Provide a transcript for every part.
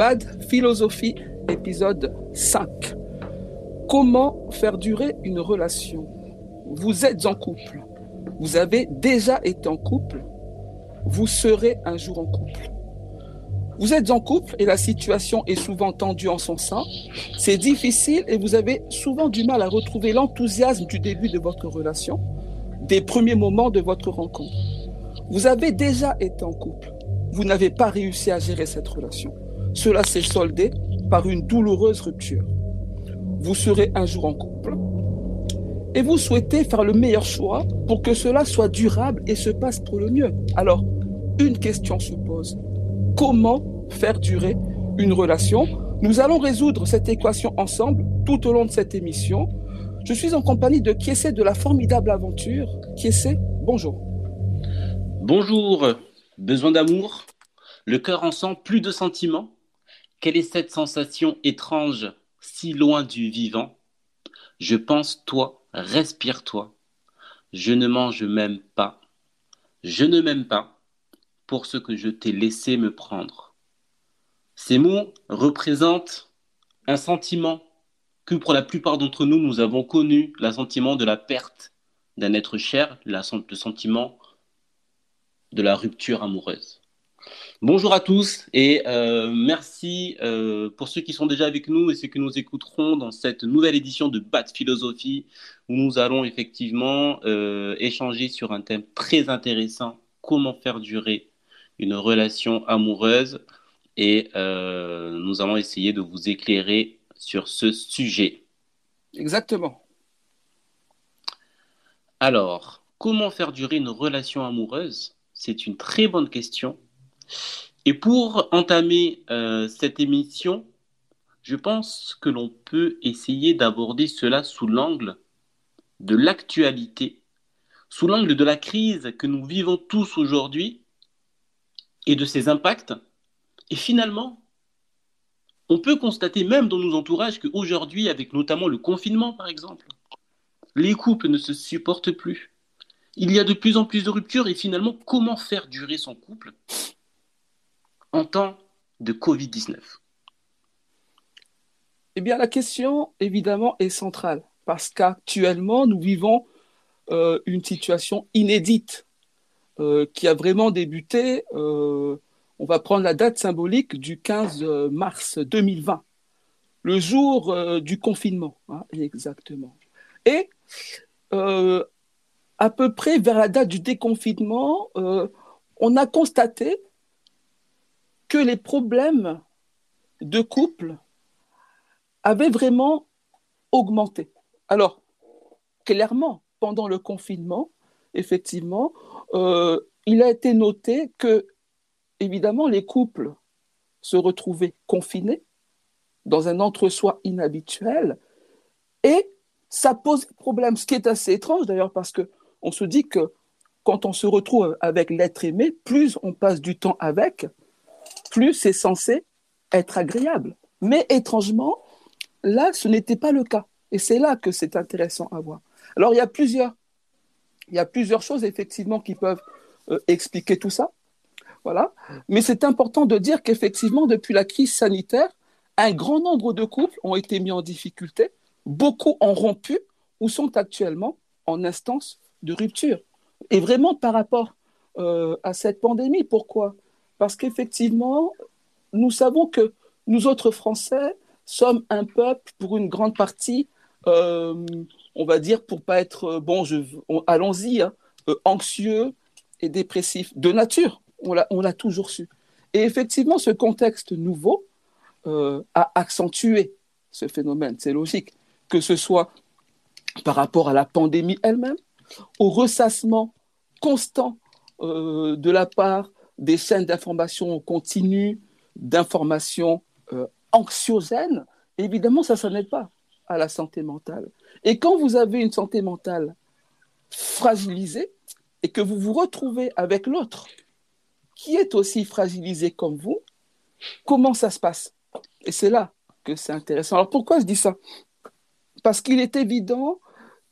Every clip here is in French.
Bad Philosophie, épisode 5. Comment faire durer une relation? Vous êtes en couple. Vous avez déjà été en couple. Vous serez un jour en couple. Vous êtes en couple et la situation est souvent tendue en son sein. C'est difficile et vous avez souvent du mal à retrouver l'enthousiasme du début de votre relation, des premiers moments de votre rencontre. Vous avez déjà été en couple. Vous n'avez pas réussi à gérer cette relation. Cela s'est soldé par une douloureuse rupture. Vous serez un jour en couple et vous souhaitez faire le meilleur choix pour que cela soit durable et se passe pour le mieux. Alors, une question se pose. Comment faire durer une relation? Nous allons résoudre cette équation ensemble tout au long de cette émission. Je suis en compagnie de Kiesé de la formidable aventure. Kiesé, bonjour. Bonjour. Besoin d'amour? Le cœur en sent plus de sentiments? Quelle est cette sensation étrange, si loin du vivant? Je pense toi, respire-toi. Je ne mange même pas. Je ne m'aime pas pour ce que je t'ai laissé me prendre. Ces mots représentent un sentiment que pour la plupart d'entre nous, nous avons connu, le sentiment de la perte d'un être cher, le sentiment de la rupture amoureuse. Bonjour à tous et euh, merci euh, pour ceux qui sont déjà avec nous et ceux que nous écouterons dans cette nouvelle édition de Bat Philosophie où nous allons effectivement euh, échanger sur un thème très intéressant, comment faire durer une relation amoureuse et nous allons essayer de vous éclairer sur ce sujet. Exactement. Alors, comment faire durer une relation amoureuse? C'est une très bonne question. Et pour entamer euh, cette émission, je pense que l'on peut essayer d'aborder cela sous l'angle de l'actualité, sous l'angle de la crise que nous vivons tous aujourd'hui et de ses impacts et finalement, on peut constater même dans nos entourages qu'aujourd'hui, avec notamment le confinement par exemple, les couples ne se supportent plus. Il y a de plus en plus de ruptures et finalement, comment faire durer son couple en temps de Covid-19 Eh bien, la question, évidemment, est centrale parce qu'actuellement, nous vivons euh, une situation inédite euh, qui a vraiment débuté euh, on va prendre la date symbolique du 15 euh, mars 2020, le jour du confinement, hein, exactement. Et à peu près vers la date du déconfinement, on a constaté que les problèmes de couple avaient vraiment augmenté. Alors, clairement, pendant le confinement, effectivement, il a été noté que évidemment, les couples se retrouvaient confinés dans un entre-soi inhabituel et ça pose problème, ce qui est assez étrange d'ailleurs parce que on se dit que quand on se retrouve avec l'être aimé, plus on passe du temps avec, plus c'est censé être agréable. Mais étrangement, là, ce n'était pas le cas. Et c'est là que c'est intéressant à voir. Alors, il y a plusieurs, il y a plusieurs choses effectivement qui peuvent euh, expliquer tout ça. Voilà. Mais c'est important de dire qu'effectivement, depuis la crise sanitaire, un grand nombre de couples ont été mis en difficulté, beaucoup ont rompu ou sont actuellement en instance de rupture. Et vraiment par rapport euh, à cette pandémie. Pourquoi? Parce qu'effectivement, nous savons que nous autres Français sommes un peuple, pour une grande partie, euh, on va dire, pour pas être, bon, allons-y, hein, euh, anxieux et dépressif de nature on l'a toujours su. Et effectivement, ce contexte nouveau euh, a accentué ce phénomène. C'est logique, que ce soit par rapport à la pandémie elle-même, au ressassement constant euh, de la part des chaînes d'information continue, d'information euh, anxiogènes. Évidemment, ça, ça n'aide pas à la santé mentale. Et quand vous avez une santé mentale fragilisée et que vous vous retrouvez avec l'autre qui est aussi fragilisé comme vous, comment ça se passe? Et c'est là que c'est intéressant. Alors pourquoi je dis ça? Parce qu'il est évident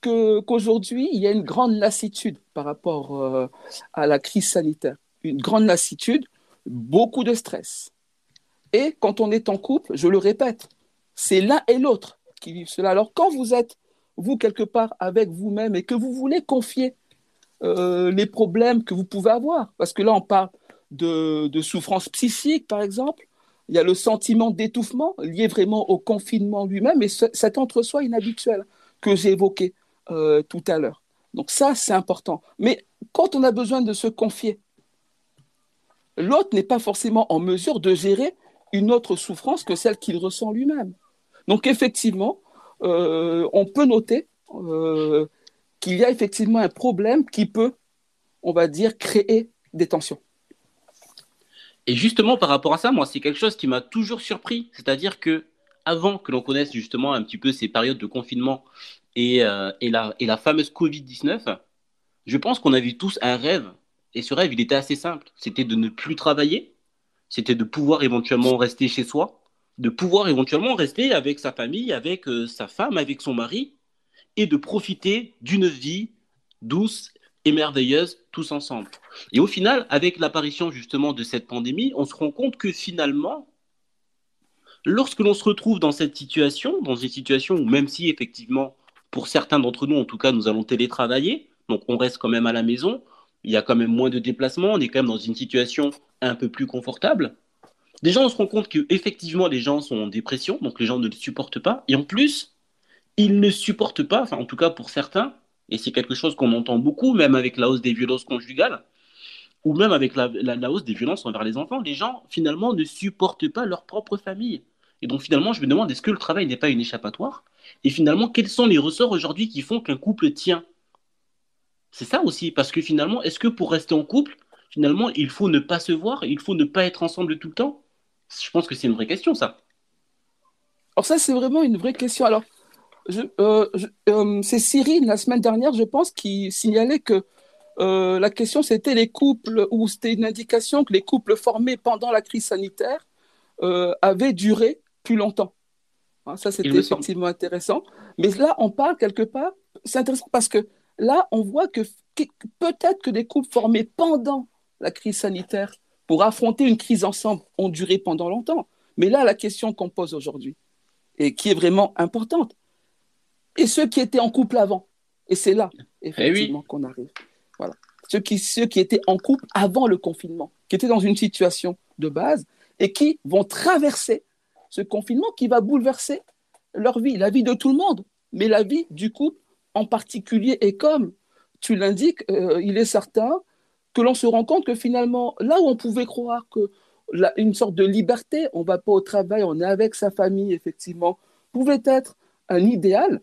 qu'aujourd'hui, il y a une grande lassitude par rapport euh, à la crise sanitaire. Une grande lassitude, beaucoup de stress. Et quand on est en couple, je le répète, c'est l'un et l'autre qui vivent cela. Alors quand vous êtes, vous, quelque part avec vous-même et que vous voulez confier euh, les problèmes que vous pouvez avoir, parce que là, on parle de, de souffrance psychique, par exemple, il y a le sentiment d'étouffement lié vraiment au confinement lui-même et cet entre-soi inhabituel que j'ai évoqué euh, tout à l'heure. Donc ça, c'est important. Mais quand on a besoin de se confier, l'autre n'est pas forcément en mesure de gérer une autre souffrance que celle qu'il ressent lui-même. Donc effectivement, euh, on peut noter euh, qu'il y a effectivement un problème qui peut, on va dire, créer des tensions. Et justement, par rapport à ça, moi, c'est quelque chose qui m'a toujours surpris. C'est-à-dire que avant que l'on connaisse justement un petit peu ces périodes de confinement et, euh, et, la, fameuse Covid-19, je pense qu'on avait tous un rêve. Et ce rêve, il était assez simple. C'était de ne plus travailler. C'était de pouvoir éventuellement rester chez soi. De pouvoir éventuellement rester avec sa famille, avec euh, sa femme, avec son mari. Et de profiter d'une vie douce et merveilleuse tous ensemble. Et au final, avec l'apparition justement de cette pandémie, on se rend compte que finalement, lorsque l'on se retrouve dans cette situation, dans une situation où même si effectivement, pour certains d'entre nous, en tout cas, nous allons télétravailler, donc on reste quand même à la maison, il y a quand même moins de déplacements, on est quand même dans une situation un peu plus confortable. Déjà, on se rend compte que effectivement, les gens sont en dépression, donc les gens ne le supportent pas, et en plus, ils ne supportent pas, enfin en tout cas pour certains, et c'est quelque chose qu'on entend beaucoup, même avec la hausse des violences conjugales, ou même avec la, hausse des violences envers les enfants. Les gens, finalement, ne supportent pas leur propre famille. Et donc, finalement, je me demande, est-ce que le travail n'est pas une échappatoire? Et finalement, quels sont les ressorts aujourd'hui qui font qu'un couple tient C'est ça aussi, parce que finalement, est-ce que pour rester en couple, finalement, il faut ne pas se voir, il faut ne pas être ensemble tout le temps? Je pense que c'est une vraie question, ça. Alors ça, c'est vraiment une vraie question. Alors, euh, euh, c'est Cyril, la semaine dernière, je pense, qui signalait que euh, la question, c'était les couples, ou c'était une indication que les couples formés pendant la crise sanitaire avaient duré plus longtemps. Hein, ça, c'était effectivement intéressant. Mais là, on parle quelque part, c'est intéressant parce que là, on voit que peut-être que des couples formés pendant la crise sanitaire pour affronter une crise ensemble ont duré pendant longtemps. Mais là, la question qu'on pose aujourd'hui, et qui est vraiment importante, et ceux qui étaient en couple avant. Et c'est là, eh effectivement, qu'on arrive. Voilà. Ceux qui, ceux qui étaient en couple avant le confinement, qui étaient dans une situation de base et qui vont traverser ce confinement qui va bouleverser leur vie, la vie de tout le monde, mais la vie du couple en particulier. Et comme tu l'indiques, euh, il est certain que l'on se rend compte que finalement, là où on pouvait croire que une sorte de liberté, on va pas au travail, on est avec sa famille, effectivement, pouvait être un idéal,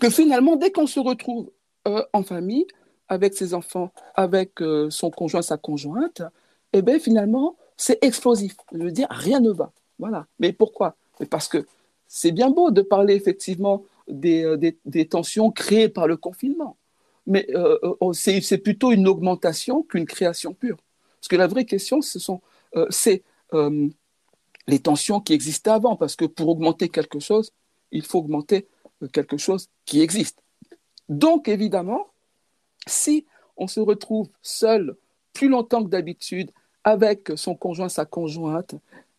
que finalement, dès qu'on se retrouve euh, en famille, avec ses enfants, avec euh, son conjoint, sa conjointe, eh bien, finalement, c'est explosif. Je veux dire, rien ne va. Voilà. Mais pourquoi? Parce que c'est bien beau de parler effectivement des, euh, des, tensions créées par le confinement. Mais oh, c'est plutôt une augmentation qu'une création pure. Parce que la vraie question, ce sont, c'est les tensions qui existaient avant. Parce que pour augmenter quelque chose, il faut augmenter quelque chose qui existe. Donc, évidemment, si on se retrouve seul plus longtemps que d'habitude avec son conjoint, sa conjointe,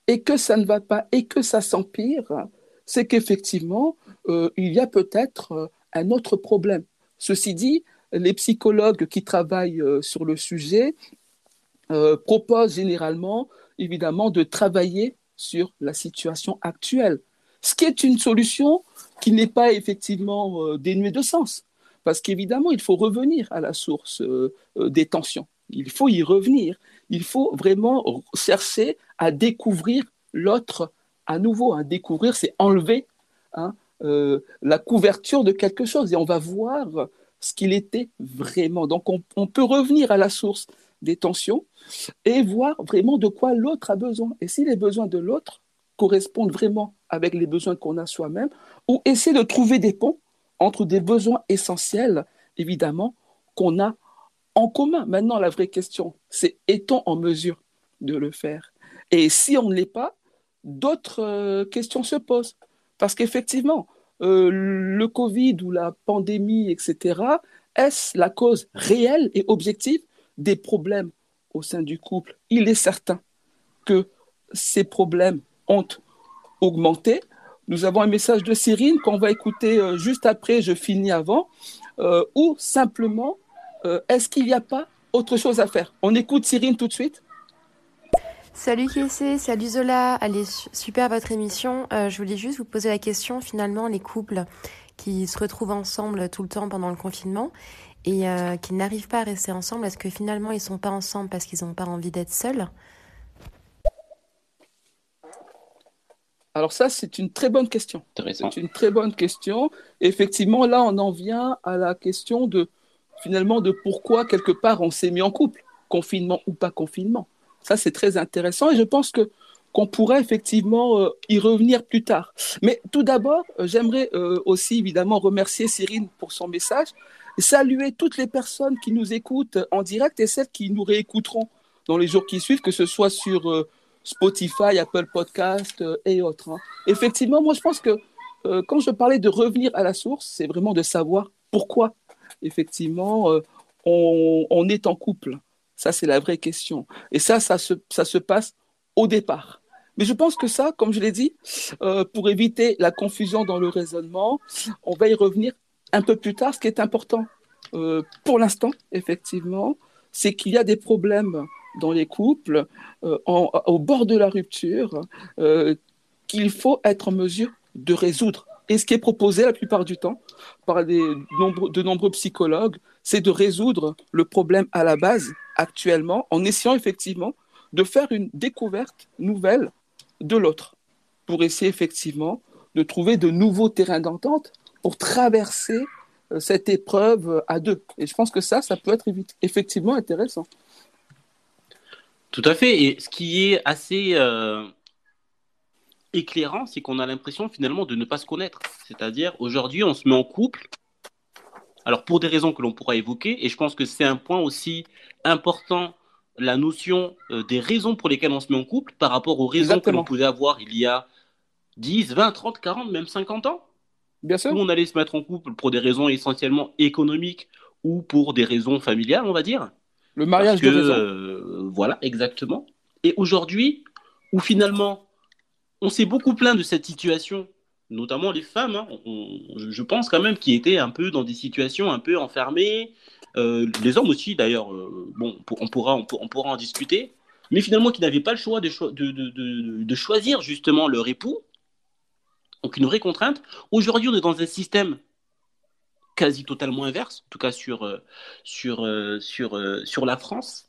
et que ça ne va pas et que ça s'empire, c'est qu'effectivement, euh, il y a peut-être euh, un autre problème. Ceci dit, les psychologues qui travaillent euh, sur le sujet proposent généralement, évidemment, de travailler sur la situation actuelle, ce qui est une solution qui n'est pas effectivement euh, dénué de sens. Parce qu'évidemment, il faut revenir à la source des tensions. Il faut y revenir. Il faut vraiment chercher à découvrir l'autre à nouveau. Hein. Découvrir, c'est enlever hein, la couverture de quelque chose et on va voir ce qu'il était vraiment. Donc, on, on, peut revenir à la source des tensions et voir vraiment de quoi l'autre a besoin. Et si les besoins de l'autre correspondent vraiment avec les besoins qu'on a soi-même, ou essayer de trouver des ponts entre des besoins essentiels, évidemment, qu'on a en commun. Maintenant, la vraie question, c'est est-on en mesure de le faire? Et si on ne l'est pas, d'autres euh, questions se posent. Parce qu'effectivement, euh, le Covid ou la pandémie, etc., est-ce la cause réelle et objective des problèmes au sein du couple? Il est certain que ces problèmes ont augmenté. Nous avons un message de Cyrine qu'on va écouter euh, juste après, je finis avant, ou simplement, est-ce qu'il n'y a pas autre chose à faire? On écoute Cyrine tout de suite. Salut Kessé, salut Zola, allez, super votre émission. je voulais juste vous poser la question, finalement, les couples qui se retrouvent ensemble tout le temps pendant le confinement et qui n'arrivent pas à rester ensemble, est-ce que finalement ils ne sont pas ensemble parce qu'ils n'ont pas envie d'être seuls? Alors ça, c'est une très bonne question. C'est une très bonne question. Effectivement, là, on en vient à la question de finalement de pourquoi quelque part on s'est mis en couple, confinement ou pas confinement. Ça, c'est très intéressant et je pense que qu'on pourrait effectivement euh, y revenir plus tard. Mais tout d'abord, euh, j'aimerais euh, aussi évidemment remercier Cyrine pour son message saluer toutes les personnes qui nous écoutent en direct et celles qui nous réécouteront dans les jours qui suivent, que ce soit sur Spotify, Apple Podcast et autres. Hein. Effectivement, moi je pense que quand je parlais de revenir à la source, c'est vraiment de savoir pourquoi, effectivement, on, est en couple. Ça, c'est la vraie question. Et ça, ça se, passe au départ. Mais je pense que ça, comme je l'ai dit, pour éviter la confusion dans le raisonnement, on va y revenir un peu plus tard. Ce qui est important pour l'instant, effectivement, c'est qu'il y a des problèmes dans les couples, euh, au bord de la rupture, euh, qu'il faut être en mesure de résoudre. Et ce qui est proposé la plupart du temps par des de nombreux psychologues, c'est de résoudre le problème à la base actuellement en essayant effectivement de faire une découverte nouvelle de l'autre pour essayer effectivement de trouver de nouveaux terrains d'entente pour traverser euh, cette épreuve à deux. Et je pense que ça, ça peut être effectivement intéressant. Tout à fait. Et ce qui est assez euh, éclairant, c'est qu'on a l'impression finalement de ne pas se connaître. C'est-à-dire, aujourd'hui, on se met en couple. Alors, pour des raisons que l'on pourra évoquer, et je pense que c'est un point aussi important, la notion euh, des raisons pour lesquelles on se met en couple par rapport aux raisons que l'on pouvait avoir il y a 10, 20, 30, 40, même 50 ans. Bien sûr. Où on allait se mettre en couple pour des raisons essentiellement économiques ou pour des raisons familiales, on va dire. Le mariage de raison. Euh, voilà, exactement. Et aujourd'hui, où finalement, on s'est beaucoup plaint de cette situation, notamment les femmes, hein, je pense quand même, qui étaient un peu dans des situations un peu enfermées, euh, les hommes aussi d'ailleurs, euh, bon, on pourra, on, pourra en discuter, mais finalement qui n'avaient pas le choix de, de, choisir justement leur époux, donc une vraie contrainte. Aujourd'hui, on est dans un système quasi totalement inverse, en tout cas sur, euh, sur, sur, sur la France,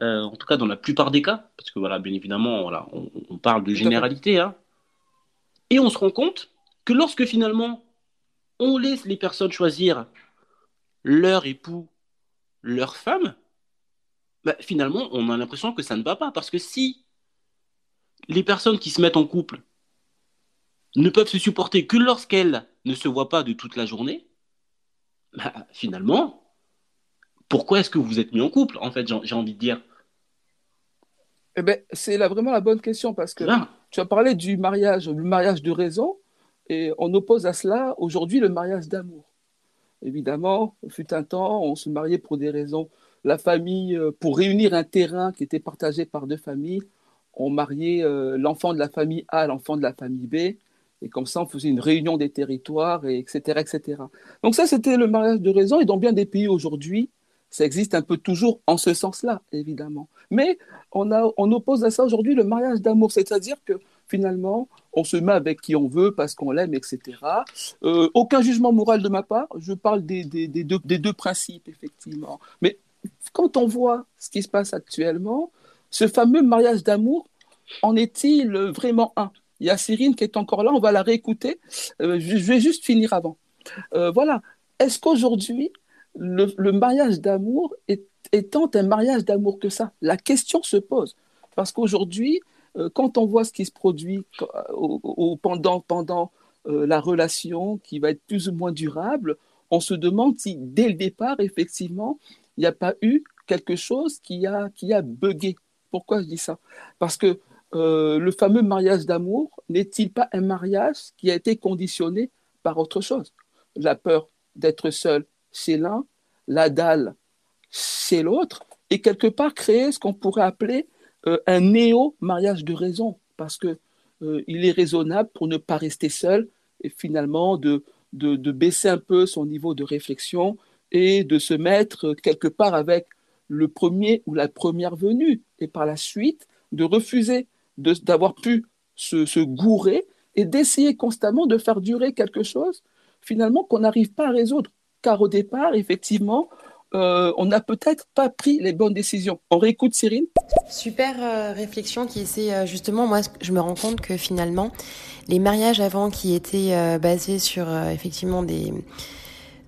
en tout cas dans la plupart des cas, parce que voilà, bien évidemment, voilà, on, parle de généralité, hein. et on se rend compte que lorsque finalement on laisse les personnes choisir leur époux, leur femme, bah, finalement, on a l'impression que ça ne va pas, parce que si les personnes qui se mettent en couple ne peuvent se supporter que lorsqu'elles ne se voient pas de toute la journée, bah, finalement, pourquoi est-ce que vous êtes mis en couple, en fait, j'ai envie de dire eh ben, C'est vraiment la bonne question, parce que tu as parlé du mariage, du mariage de raison, et on oppose à cela aujourd'hui le mariage d'amour. Évidemment, fut un temps, on se mariait pour des raisons. La famille, euh, pour réunir un terrain qui était partagé par deux familles, on mariait euh, l'enfant de la famille A à l'enfant de la famille B. Et comme ça, on faisait une réunion des territoires, et etc., etc. Donc ça, c'était le mariage de raison. Et dans bien des pays aujourd'hui, ça existe un peu toujours en ce sens-là, évidemment. Mais on, a, on oppose à ça aujourd'hui le mariage d'amour, c'est-à-dire que finalement, on se met avec qui on veut parce qu'on l'aime, etc. Euh, aucun jugement moral de ma part, je parle des, deux, des deux principes, effectivement. Mais quand on voit ce qui se passe actuellement, ce fameux mariage d'amour, en est-il vraiment un? Il y a Cyrine qui est encore là, on va la réécouter. Euh, je, vais juste finir avant. Euh, voilà. Est-ce qu'aujourd'hui, le, mariage d'amour est, tant un mariage d'amour que ça La question se pose. Parce qu'aujourd'hui, euh, quand on voit ce qui se produit pendant, pendant la relation qui va être plus ou moins durable, on se demande si dès le départ, effectivement, il n'y a pas eu quelque chose qui a, qui a bugué. Pourquoi je dis ça? Parce que euh, le fameux mariage d'amour n'est-il pas un mariage qui a été conditionné par autre chose? La peur d'être seul chez l'un, la dalle chez l'autre, et quelque part créer ce qu'on pourrait appeler un néo-mariage de raison, parce que il est raisonnable pour ne pas rester seul et finalement de, baisser un peu son niveau de réflexion et de se mettre quelque part avec le premier ou la première venue et par la suite de refuser d'avoir pu se, se, gourer et d'essayer constamment de faire durer quelque chose finalement qu'on n'arrive pas à résoudre. Car au départ, effectivement, euh, on n'a peut-être pas pris les bonnes décisions. On réécoute Cyril Super euh, réflexion qui essaie euh, justement, moi je me rends compte que finalement, les mariages avant qui étaient basés sur effectivement des...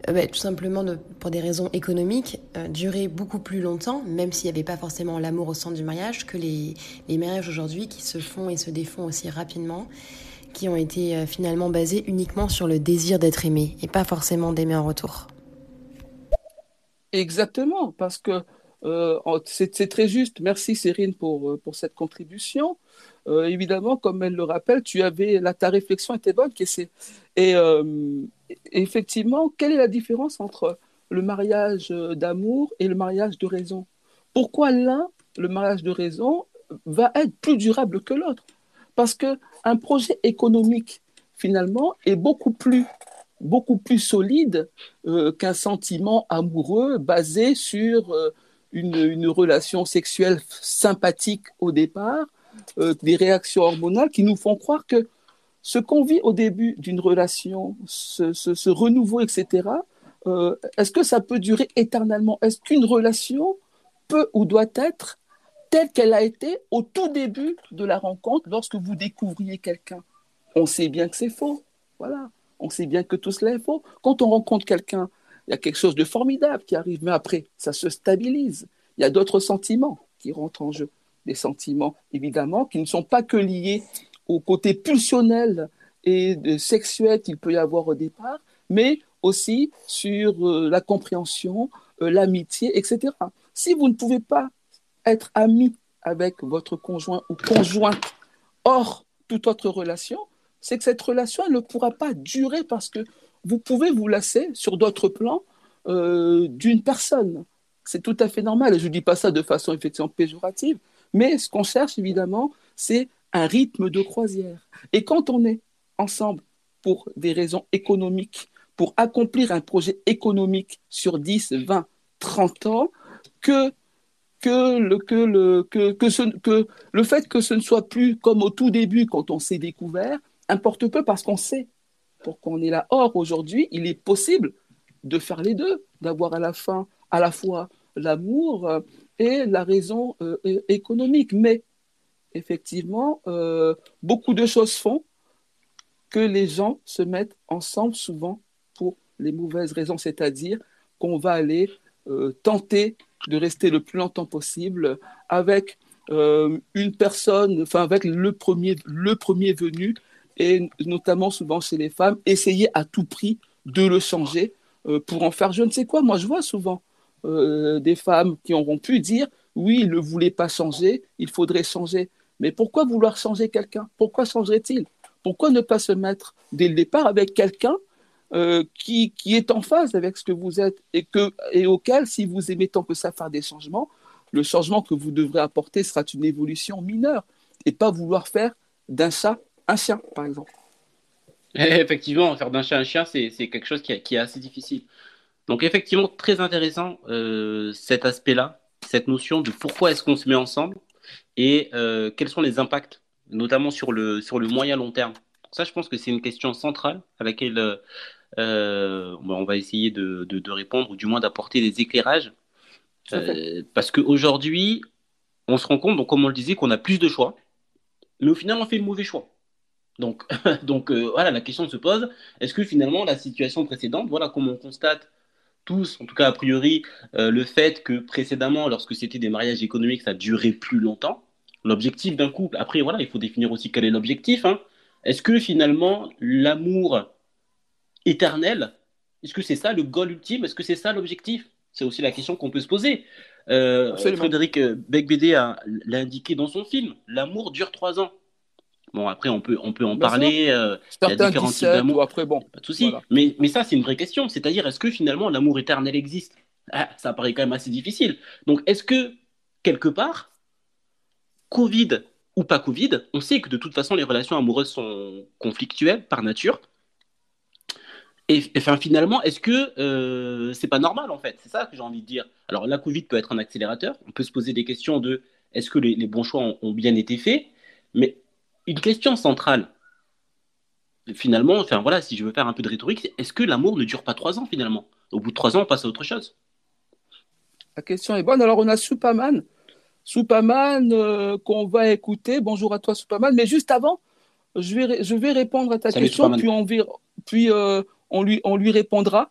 Bah, tout simplement pour des raisons économiques, duraient beaucoup plus longtemps, même s'il n'y avait pas forcément l'amour au centre du mariage, que les, les mariages aujourd'hui qui se font et se défont aussi rapidement qui ont été finalement basés uniquement sur le désir d'être aimé et pas forcément d'aimer en retour. Exactement, parce que euh, c'est très juste. Merci Cyrine pour, euh, pour cette contribution. Euh, évidemment, comme elle le rappelle, tu avais là, ta réflexion était bonne. Et effectivement, quelle est la différence entre le mariage d'amour et le mariage de raison? Pourquoi l'un, le mariage de raison, va être plus durable que l'autre? Parce que un projet économique, finalement, est beaucoup plus beaucoup plus solide euh, qu'un sentiment amoureux basé sur euh, une, une, relation sexuelle sympathique au départ, euh, des réactions hormonales qui nous font croire que ce qu'on vit au début d'une relation, ce, ce, ce, renouveau, etc., est-ce que ça peut durer éternellement? Est-ce qu'une relation peut ou doit être telle qu'elle a été au tout début de la rencontre lorsque vous découvriez quelqu'un On sait bien que c'est faux. Voilà on sait bien que tout cela est faux. Quand on rencontre quelqu'un, il y a quelque chose de formidable qui arrive, mais après, ça se stabilise. Il y a d'autres sentiments qui rentrent en jeu. Des sentiments, évidemment, qui ne sont pas que liés au côté pulsionnel et sexuel qu'il peut y avoir au départ, mais aussi sur euh, la compréhension, euh, l'amitié, etc. Si vous ne pouvez pas être ami avec votre conjoint ou conjointe hors toute autre relation, c'est que cette relation ne pourra pas durer parce que vous pouvez vous lasser sur d'autres plans euh, d'une personne. C'est tout à fait normal. Je ne dis pas ça de façon effectivement péjorative, mais ce qu'on cherche évidemment, c'est un rythme de croisière. Et quand on est ensemble pour des raisons économiques, pour accomplir un projet économique sur 10, 20, 30 ans, que que le, que, le, que, que, le fait que ce ne soit plus comme au tout début quand on s'est découvert, importe peu parce qu'on sait pour qu'on est là. Or, aujourd'hui, il est possible de faire les deux, d'avoir à la fin à la fois l'amour euh, et la raison euh, économique. Mais effectivement, euh, beaucoup de choses font que les gens se mettent ensemble souvent pour les mauvaises raisons, c'est-à-dire qu'on va aller tenter de rester le plus longtemps possible avec une personne, enfin avec le premier, le premier venu et notamment souvent chez les femmes, essayer à tout prix de le changer euh, pour en faire je ne sais quoi. Moi, je vois souvent euh, des femmes qui auront pu dire oui, il ne voulait pas changer, il faudrait changer. Mais pourquoi vouloir changer quelqu'un? Pourquoi changerait-il? Pourquoi ne pas se mettre dès le départ avec quelqu'un euh, qui, qui, est en phase avec ce que vous êtes et, que, et auquel, si vous aimez tant que ça faire des changements, le changement que vous devrez apporter sera une évolution mineure et pas vouloir faire d'un chat un chien, par exemple. Effectivement, faire d'un chien un chien, c'est quelque chose qui, est assez difficile. Donc effectivement, très intéressant euh, cet aspect-là, cette notion de pourquoi est-ce qu'on se met ensemble et euh, quels sont les impacts, notamment sur le, sur le moyen long terme. Ça, je pense que c'est une question centrale à laquelle euh, on va essayer de, de, répondre, ou du moins d'apporter des éclairages. parce qu'aujourd'hui, on se rend compte, donc, comme on le disait, qu'on a plus de choix, mais au final, on fait le mauvais choix. Donc, donc euh, voilà, la question se pose est-ce que finalement la situation précédente, voilà, comme on constate tous, en tout cas a priori, euh, le fait que précédemment, lorsque c'était des mariages économiques, ça durait plus longtemps. L'objectif d'un couple, après voilà, il faut définir aussi quel est l'objectif. Hein. Est-ce que finalement l'amour éternel, est-ce que c'est ça le goal ultime? Est-ce que c'est ça l'objectif? C'est aussi la question qu'on peut se poser. Euh, Frédéric Becbédé l'a indiqué dans son film. L'amour dure trois ans. Bon, après, on peut, on peut en parler. Euh, il y a différents types d'amour. Après, bon. Pas de souci. Mais, mais ça, c'est une vraie question. C'est-à-dire, est-ce que finalement l'amour éternel existe? Ah, Ça paraît quand même assez difficile. Donc, est-ce que, quelque part, Covid ou pas Covid, on sait que de toute façon, les relations amoureuses sont conflictuelles par nature. Et, finalement, est-ce que euh, c'est pas normal en fait? C'est ça que j'ai envie de dire. Alors, la Covid peut être un accélérateur. On peut se poser des questions de est-ce que les, bons choix ont, bien été faits? Mais une question centrale, finalement, enfin voilà, si je veux faire un peu de rhétorique, est-ce que l'amour ne dure pas trois ans finalement? Au bout de trois ans, on passe à autre chose. La question est bonne. Alors, on a Superman. Superman euh, qu'on va écouter. Bonjour à toi, Superman. Mais juste avant, je vais, je vais répondre à ta question, puis, on, puis euh, on, lui, on lui répondra.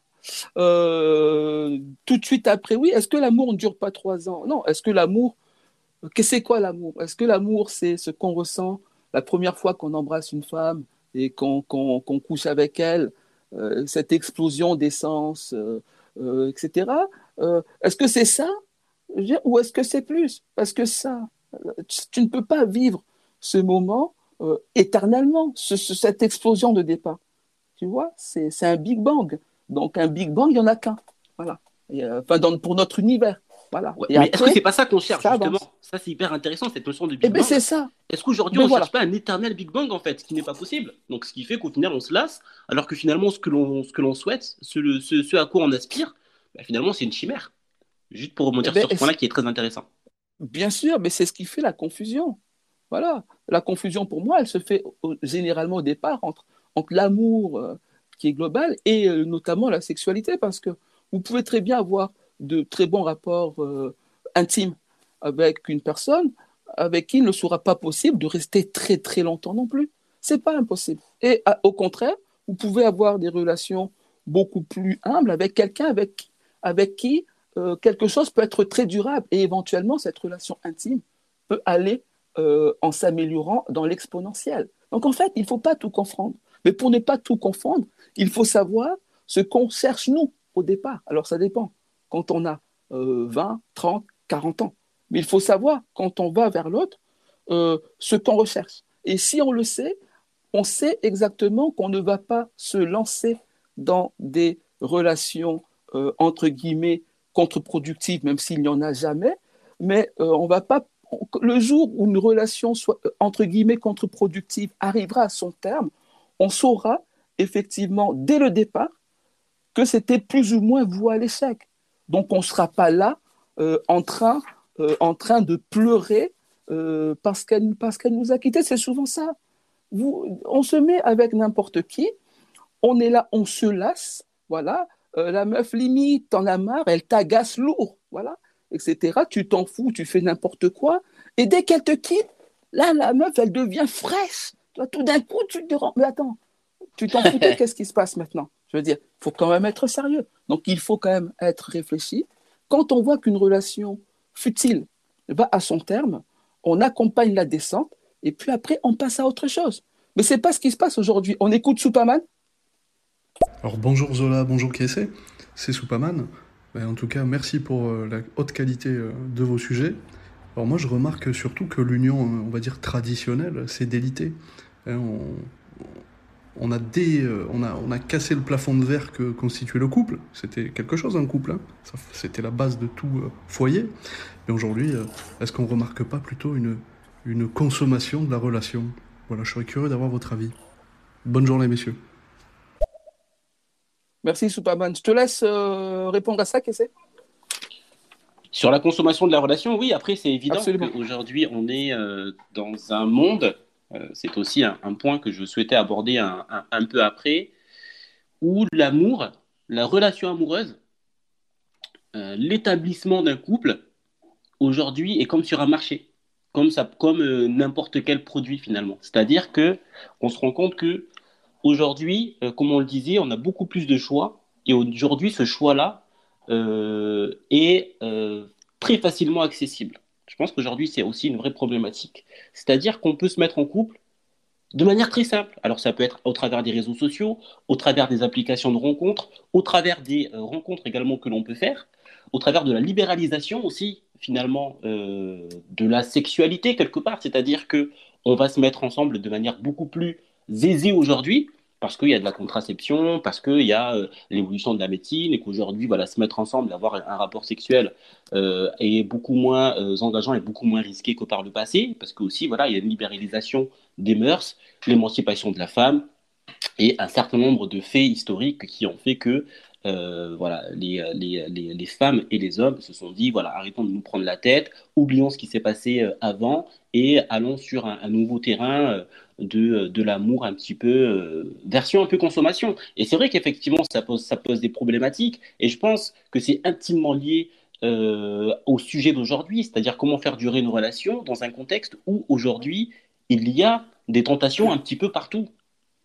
Euh, tout de suite après, oui, est-ce que l'amour ne dure pas trois ans? Non, est-ce que l'amour, qu'est-ce c'est quoi l'amour? Est-ce que l'amour, c'est ce qu'on ressent la première fois qu'on embrasse une femme et qu'on couche avec elle, cette explosion d'essence, etc. est-ce que c'est ça? Ou est-ce que c'est plus? Parce que ça, tu ne peux pas vivre ce moment euh, éternellement, cette explosion de départ. Tu vois, c'est un Big Bang. Donc un Big Bang, il n'y en a qu'un. Voilà. enfin, pour notre univers. Voilà. mais est-ce que c'est pas ça qu'on cherche justement? Ça c'est hyper intéressant cette notion de Big eh ben, Bang. c'est ça. Est-ce qu'aujourd'hui on ne cherche pas un éternel Big Bang en fait, ce qui n'est pas possible? Donc ce qui fait qu'au final on se lasse, alors que finalement ce que l'on ce que l'on souhaite, ce, ce, à quoi on aspire, bah, finalement c'est une chimère. Juste pour remonter eh ben, sur ce point-là qui est très intéressant. Bien sûr, mais c'est ce qui fait la confusion. Voilà. La confusion, pour moi, elle se fait généralement au départ entre, entre l'amour euh, qui est global et euh, notamment la sexualité, parce que vous pouvez très bien avoir de très bons rapports euh, intimes avec une personne avec qui il ne sera pas possible de rester très très longtemps non plus. C'est pas impossible. Et au contraire, vous pouvez avoir des relations beaucoup plus humbles avec quelqu'un avec, avec qui quelque chose peut être très durable et éventuellement cette relation intime peut aller en s'améliorant dans l'exponentiel. Donc en fait, il ne faut pas tout confondre. Mais pour ne pas tout confondre, il faut savoir ce qu'on cherche nous au départ. Alors ça dépend. Quand on a 20, 30, 40 ans. Mais il faut savoir, quand on va vers l'autre, euh, ce qu'on recherche. Et si on le sait, on sait exactement qu'on ne va pas se lancer dans des relations, entre guillemets, contre-productive, même s'il n'y en a jamais, mais euh, on va pas. Le jour où une relation euh, entre guillemets contre-productive arrivera à son terme, on saura effectivement dès le départ que c'était plus ou moins vous à l'échec. Donc on ne sera pas là euh, en, train, en train de pleurer parce qu'elle parce qu'elle nous a quittés. C'est souvent ça. On se met avec n'importe qui, on est là, on se lasse, voilà, euh, la meuf limite, t'en as marre, elle t'agace lourd, voilà, etc. Tu t'en fous, tu fais n'importe quoi. Et dès qu'elle te quitte, là, la meuf, elle devient fraîche. Toi, tout d'un coup, tu te rends. Mais attends, tu t'en foutais, qu'est-ce qui se passe maintenant? Je veux dire, il faut quand même être sérieux. Donc, il faut quand même être réfléchi. Quand on voit qu'une relation futile va à son terme, on accompagne la descente et puis après, on passe à autre chose. Mais c'est pas ce qui se passe aujourd'hui. On écoute Superman, alors bonjour Zola, bonjour Kessé, c'est Soupaman. Ben, en tout cas, merci pour euh, la haute qualité euh, de vos sujets. Alors moi, je remarque surtout que l'union, euh, on va dire traditionnelle, c'est délité. Hein, on, a on, a, on a cassé le plafond de verre que constituait le couple. C'était quelque chose un couple. Hein. C'était la base de tout foyer. Mais aujourd'hui, est-ce qu'on remarque pas plutôt une, une consommation de la relation? Voilà, je serais curieux d'avoir votre avis. Bonne journée, messieurs. Merci, Superman. Je te laisse euh, répondre à ça, qu'est-ce Sur la consommation de la relation, oui, après, c'est évident qu'aujourd'hui, on est euh, dans un monde, euh, c'est aussi un, point que je souhaitais aborder un, peu après, où l'amour, la relation amoureuse, l'établissement d'un couple, aujourd'hui, est comme sur un marché, comme, comme n'importe quel produit finalement. C'est-à-dire que on se rend compte que Aujourd'hui, euh, comme on le disait, on a beaucoup plus de choix. Et aujourd'hui, ce choix-là euh, est euh, très facilement accessible. Pense qu'aujourd'hui, c'est aussi une vraie problématique. C'est-à-dire qu'on peut se mettre en couple de manière très simple. Alors, ça peut être au travers des réseaux sociaux, au travers des applications de rencontres, au travers des rencontres également que l'on peut faire, au travers de la libéralisation aussi, finalement, de la sexualité quelque part. C'est-à-dire que on va se mettre ensemble de manière beaucoup plus aisé aujourd'hui, parce qu'il y a de la contraception, parce qu'il y a euh, l'évolution de la médecine et qu'aujourd'hui, voilà, se mettre ensemble, avoir un rapport sexuel euh, est beaucoup moins euh, engageant et beaucoup moins risqué que par le passé, parce qu'aussi, voilà, il y a une libéralisation des mœurs, l'émancipation de la femme et un certain nombre de faits historiques qui ont fait que voilà, les, les, les, femmes et les hommes se sont dit voilà, arrêtons de nous prendre la tête, oublions ce qui s'est passé avant et allons sur un nouveau terrain de, de l'amour un petit peu, euh, version un peu consommation. Et c'est vrai qu'effectivement, ça pose, ça pose des problématiques. Et je pense que c'est intimement lié euh, au sujet d'aujourd'hui, c'est-à-dire comment faire durer une relation dans un contexte où aujourd'hui, il y a des tentations un petit peu partout.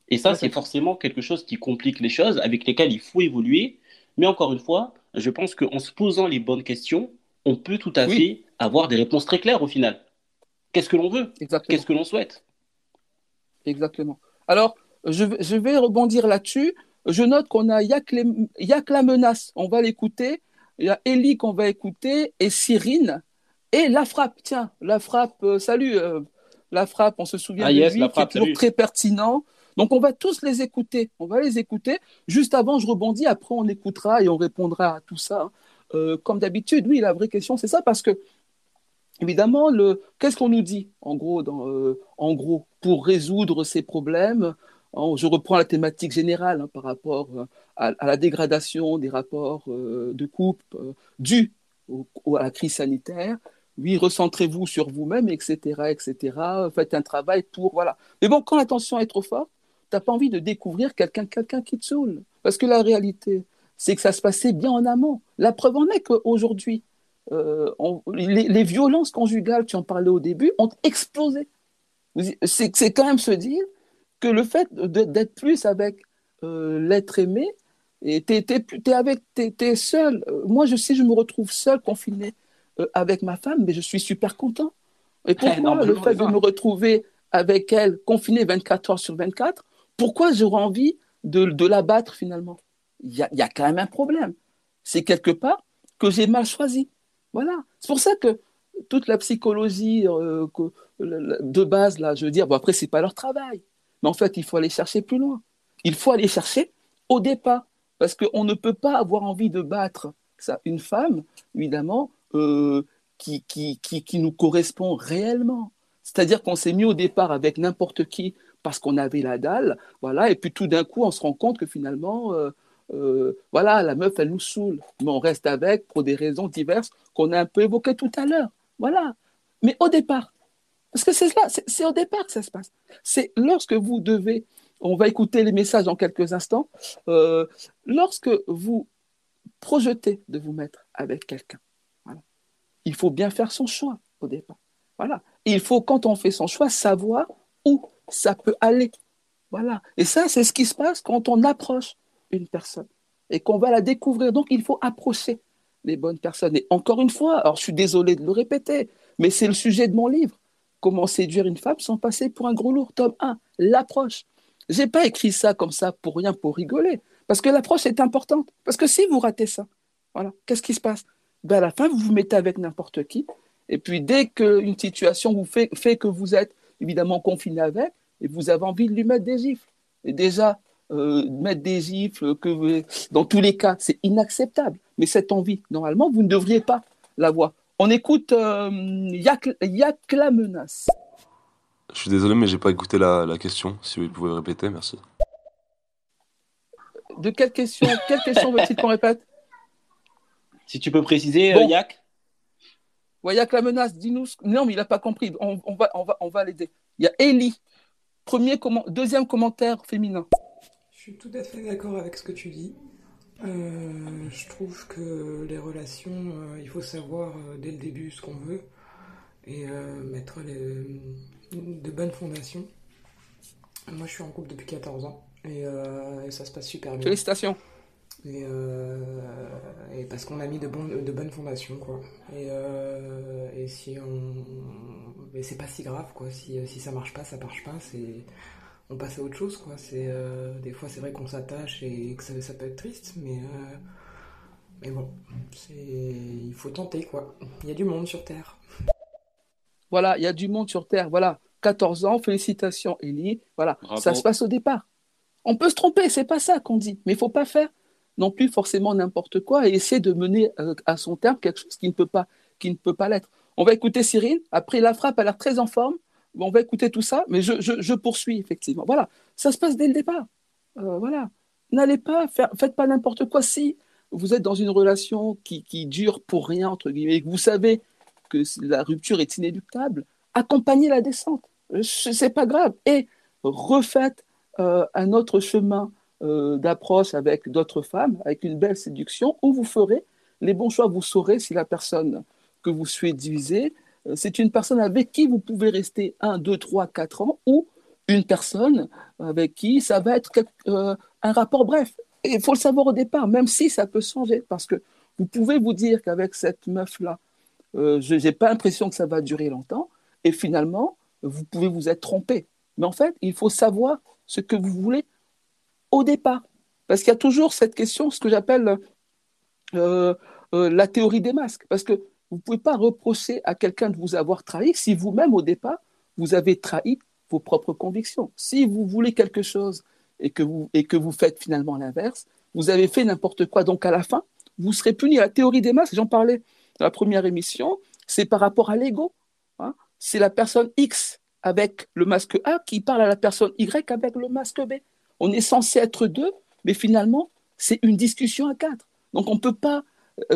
Et ça, c'est forcément quelque chose qui complique les choses, avec lesquelles il faut évoluer. Mais encore une fois, je pense qu'en se posant les bonnes questions, on peut tout à fait avoir des réponses très claires au final. Qu'est-ce que l'on veut? Qu'est-ce que l'on souhaite? Exactement. Alors, je, je vais rebondir là-dessus. Je note qu'on a Yak, la menace, on va l'écouter. Il y a Ellie qu'on va écouter et Cyrine et La Frappe. Tiens, La Frappe, euh, salut euh, La Frappe, on se souvient ah, de lui, qui est toujours très pertinent. Donc on va tous les écouter, on va les écouter. Juste avant, je rebondis, après on écoutera et on répondra à tout ça. Euh, comme d'habitude, oui, la vraie question, c'est ça, parce que évidemment, le, qu'est-ce qu'on nous dit en gros, euh, en gros, pour résoudre ces problèmes Je reprends la thématique générale hein, par rapport euh, à, la dégradation des rapports euh, de couple dus à la crise sanitaire. Oui, recentrez-vous sur vous-même, etc., etc. Faites un travail pour voilà. Mais bon, quand la tension est trop forte, t'as pas envie de découvrir quelqu'un, quelqu'un qui te saoule, parce que la réalité, c'est que ça se passait bien en amont. La preuve en est qu'aujourd'hui, euh, les, violences conjugales, tu en parlais au début, ont explosé. C'est quand même se dire que le fait d'être plus avec euh, l'être aimé, et tu es, avec, es, seul. Euh, moi, je sais, je me retrouve seul, confiné avec ma femme, mais je suis super content. Et pourquoi le fait de me retrouver avec elle, confiné 24 heures sur 24, pourquoi j'aurais envie de, de la battre finalement? Il y y a quand même un problème. C'est quelque part que j'ai mal choisi. Voilà. C'est pour ça que toute la psychologie euh, de base, là, je veux dire, bon, après, c'est pas leur travail. Mais en fait, il faut aller chercher plus loin. Il faut aller chercher au départ. Parce qu'on ne peut pas avoir envie de battre une femme, évidemment, euh, qui, nous correspond réellement. C'est-à-dire qu'on s'est mis au départ avec n'importe qui parce qu'on avait la dalle, voilà, et puis tout d'un coup, on se rend compte que finalement, euh, euh, voilà, la meuf, elle nous saoule, mais on reste avec pour des raisons diverses qu'on a un peu évoquées tout à l'heure. Voilà. Mais au départ, parce que c'est là, c'est au départ que ça se passe. C'est lorsque vous devez, on va écouter les messages dans quelques instants, euh, lorsque vous projetez de vous mettre avec quelqu'un, il faut bien faire son choix au départ. Voilà. il faut, quand on fait son choix, savoir où ça peut aller. Voilà. Et ça, c'est ce qui se passe quand on approche une personne et qu'on va la découvrir. Donc, il faut approcher les bonnes personnes. Et encore une fois, alors je suis désolé de le répéter, mais c'est le sujet de mon livre. Comment séduire une femme sans passer pour un gros lourd, tome 1, l'approche. J'ai pas écrit ça comme ça pour rien, pour rigoler, parce que l'approche est importante. Parce que si vous ratez ça, voilà, qu'est-ce qui se passe? Ben À la fin, vous vous mettez avec n'importe qui, et puis dès qu'une situation vous fait, fait que vous êtes évidemment confiné avec, et vous avez envie de lui mettre des gifles. Et déjà, euh, mettre des gifles, que dans tous les cas, c'est inacceptable. Mais cette envie, normalement, vous ne devriez pas l'avoir. On écoute euh, Yak, la menace. Je suis désolé, mais j'ai pas écouté la, question. Si vous pouvez répéter, merci. De quelle question Quelle question veut-il qu'on répète? Si tu peux préciser, euh, Yak? Ouais, Yak la menace, dis-nous. Non, mais il n'a pas compris. On, va, on va, on va l'aider. Il y a Ellie. Premier deuxième commentaire féminin. Je suis tout à fait d'accord avec ce que tu dis. Euh, je trouve que les relations, euh, il faut savoir euh, dès le début ce qu'on veut et mettre de bonnes fondations. Moi, je suis en couple depuis 14 ans et, ça se passe super bien. Félicitations. Et, parce qu'on a mis de, de bonnes fondations, quoi. Et, si on. Mais c'est pas si grave, quoi. Si, si ça marche pas, ça marche pas. C'est on passe à autre chose quoi c'est euh, des fois c'est vrai qu'on s'attache et que ça, peut être triste mais euh, mais bon c'est il faut tenter quoi il y a du monde sur terre voilà il y a du monde sur terre voilà 14 ans félicitations Ellie voilà ça se passe au départ On peut se tromper, c'est pas ça qu'on dit. Mais il faut pas faire non plus forcément n'importe quoi et essayer de mener euh, à son terme quelque chose qui ne peut pas, qui ne peut pas l'être. On va écouter Cyril. Après, la frappe a l'air très en forme. On va écouter tout ça, mais je, poursuis effectivement. Voilà, ça se passe dès le départ. Euh, voilà, n'allez pas faites pas n'importe quoi. Si vous êtes dans une relation qui, qui dure pour rien entre guillemets, et que vous savez que la rupture est inéluctable, accompagnez la descente. C'est pas grave. Et refaites euh, un autre chemin euh, d'approche avec d'autres femmes, avec une belle séduction, où vous ferez les bons choix. Vous saurez si la personne que vous séduisez, euh, c'est une personne avec qui vous pouvez rester 1, 2, 3, 4 ans, ou une personne avec qui ça va être euh, un rapport bref. Il faut le savoir au départ, même si ça peut changer, parce que vous pouvez vous dire qu'avec cette meuf-là, euh, je n'ai pas l'impression que ça va durer longtemps, et finalement, vous pouvez vous être trompé. Mais en fait, il faut savoir ce que vous voulez au départ. Parce qu'il y a toujours cette question, ce que j'appelle euh, la théorie des masques. Parce que vous ne pouvez pas reprocher à quelqu'un de vous avoir trahi si vous-même, au départ, vous avez trahi vos propres convictions. Si vous voulez quelque chose et que vous, et que vous faites finalement l'inverse, vous avez fait n'importe quoi. Donc à la fin, vous serez puni. La théorie des masques, j'en parlais dans la première émission, c'est par rapport à l'ego. Hein. C'est la personne X avec le masque A qui parle à la personne Y avec le masque B. On est censé être deux, mais finalement, c'est une discussion à quatre. Donc on ne peut pas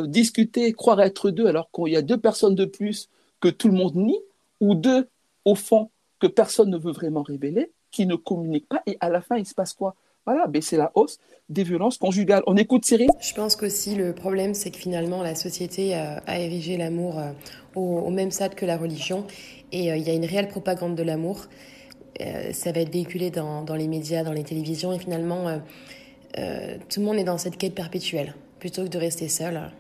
discuter, croire être deux, alors qu'il y a deux personnes de plus que tout le monde nie, ou deux, au fond, que personne ne veut vraiment révéler, qui ne communiquent pas, et à la fin, il se passe quoi? Voilà, ben c'est la hausse des violences conjugales. On écoute Cyril Je pense qu'aussi le problème, c'est que finalement, la société a, érigé l'amour euh, au, même stade que la religion. Et euh, il y a une réelle propagande de l'amour. Euh, ça va être véhiculé dans, les médias, dans les télévisions. Et finalement, tout le monde est dans cette quête perpétuelle, plutôt que de rester seul.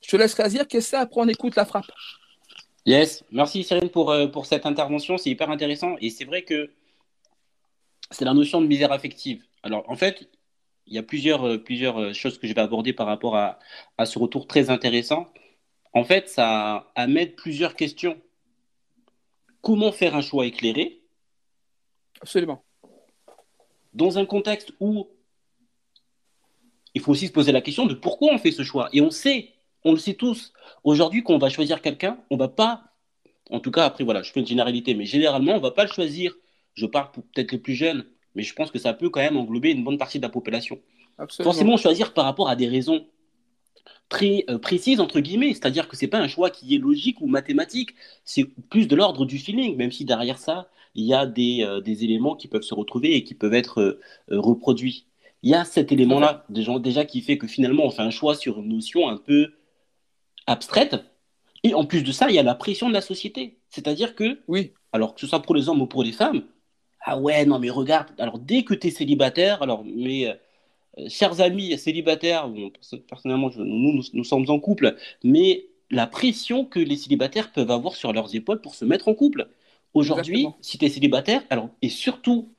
Je te laisse dire qu'est-ce que c'est Après, on écoute la frappe. Yes, merci Cyril pour, pour cette intervention. C'est hyper intéressant. Et c'est vrai que c'est la notion de misère affective. Alors, en fait, il y a plusieurs, euh, plusieurs euh, choses que je vais aborder par rapport à, à ce retour très intéressant. En fait, ça amène plusieurs questions. Comment faire un choix éclairé? Absolument. Dans un contexte où il faut aussi se poser la question de pourquoi on fait ce choix. Et on sait, on le sait tous, aujourd'hui, qu'on va choisir quelqu'un, on va pas, en tout cas, après, voilà, je fais une généralité, mais généralement, on va pas le choisir je parle pour peut-être les plus jeunes, mais je pense que ça peut quand même englober une bonne partie de la population. Forcément, choisir par rapport à des raisons très euh, précises, entre guillemets, c'est-à-dire que ce n'est pas un choix qui est logique ou mathématique, c'est plus de l'ordre du feeling, même si derrière ça, il y a des, euh, des, éléments qui peuvent se retrouver et qui peuvent être euh, reproduits. Il y a cet élément-là, déjà qui fait que finalement, on fait un choix sur une notion un peu abstraite, et en plus de ça, il y a la pression de la société. C'est-à-dire que, oui. alors que ce soit pour les hommes ou pour les femmes, ah ouais, non, mais regarde, alors dès que tu es célibataire, alors mes euh, chers amis célibataires, personnellement, nous, nous, sommes en couple, mais la pression que les célibataires peuvent avoir sur leurs épaules pour se mettre en couple. Aujourd'hui, si tu es célibataire, alors, et surtout,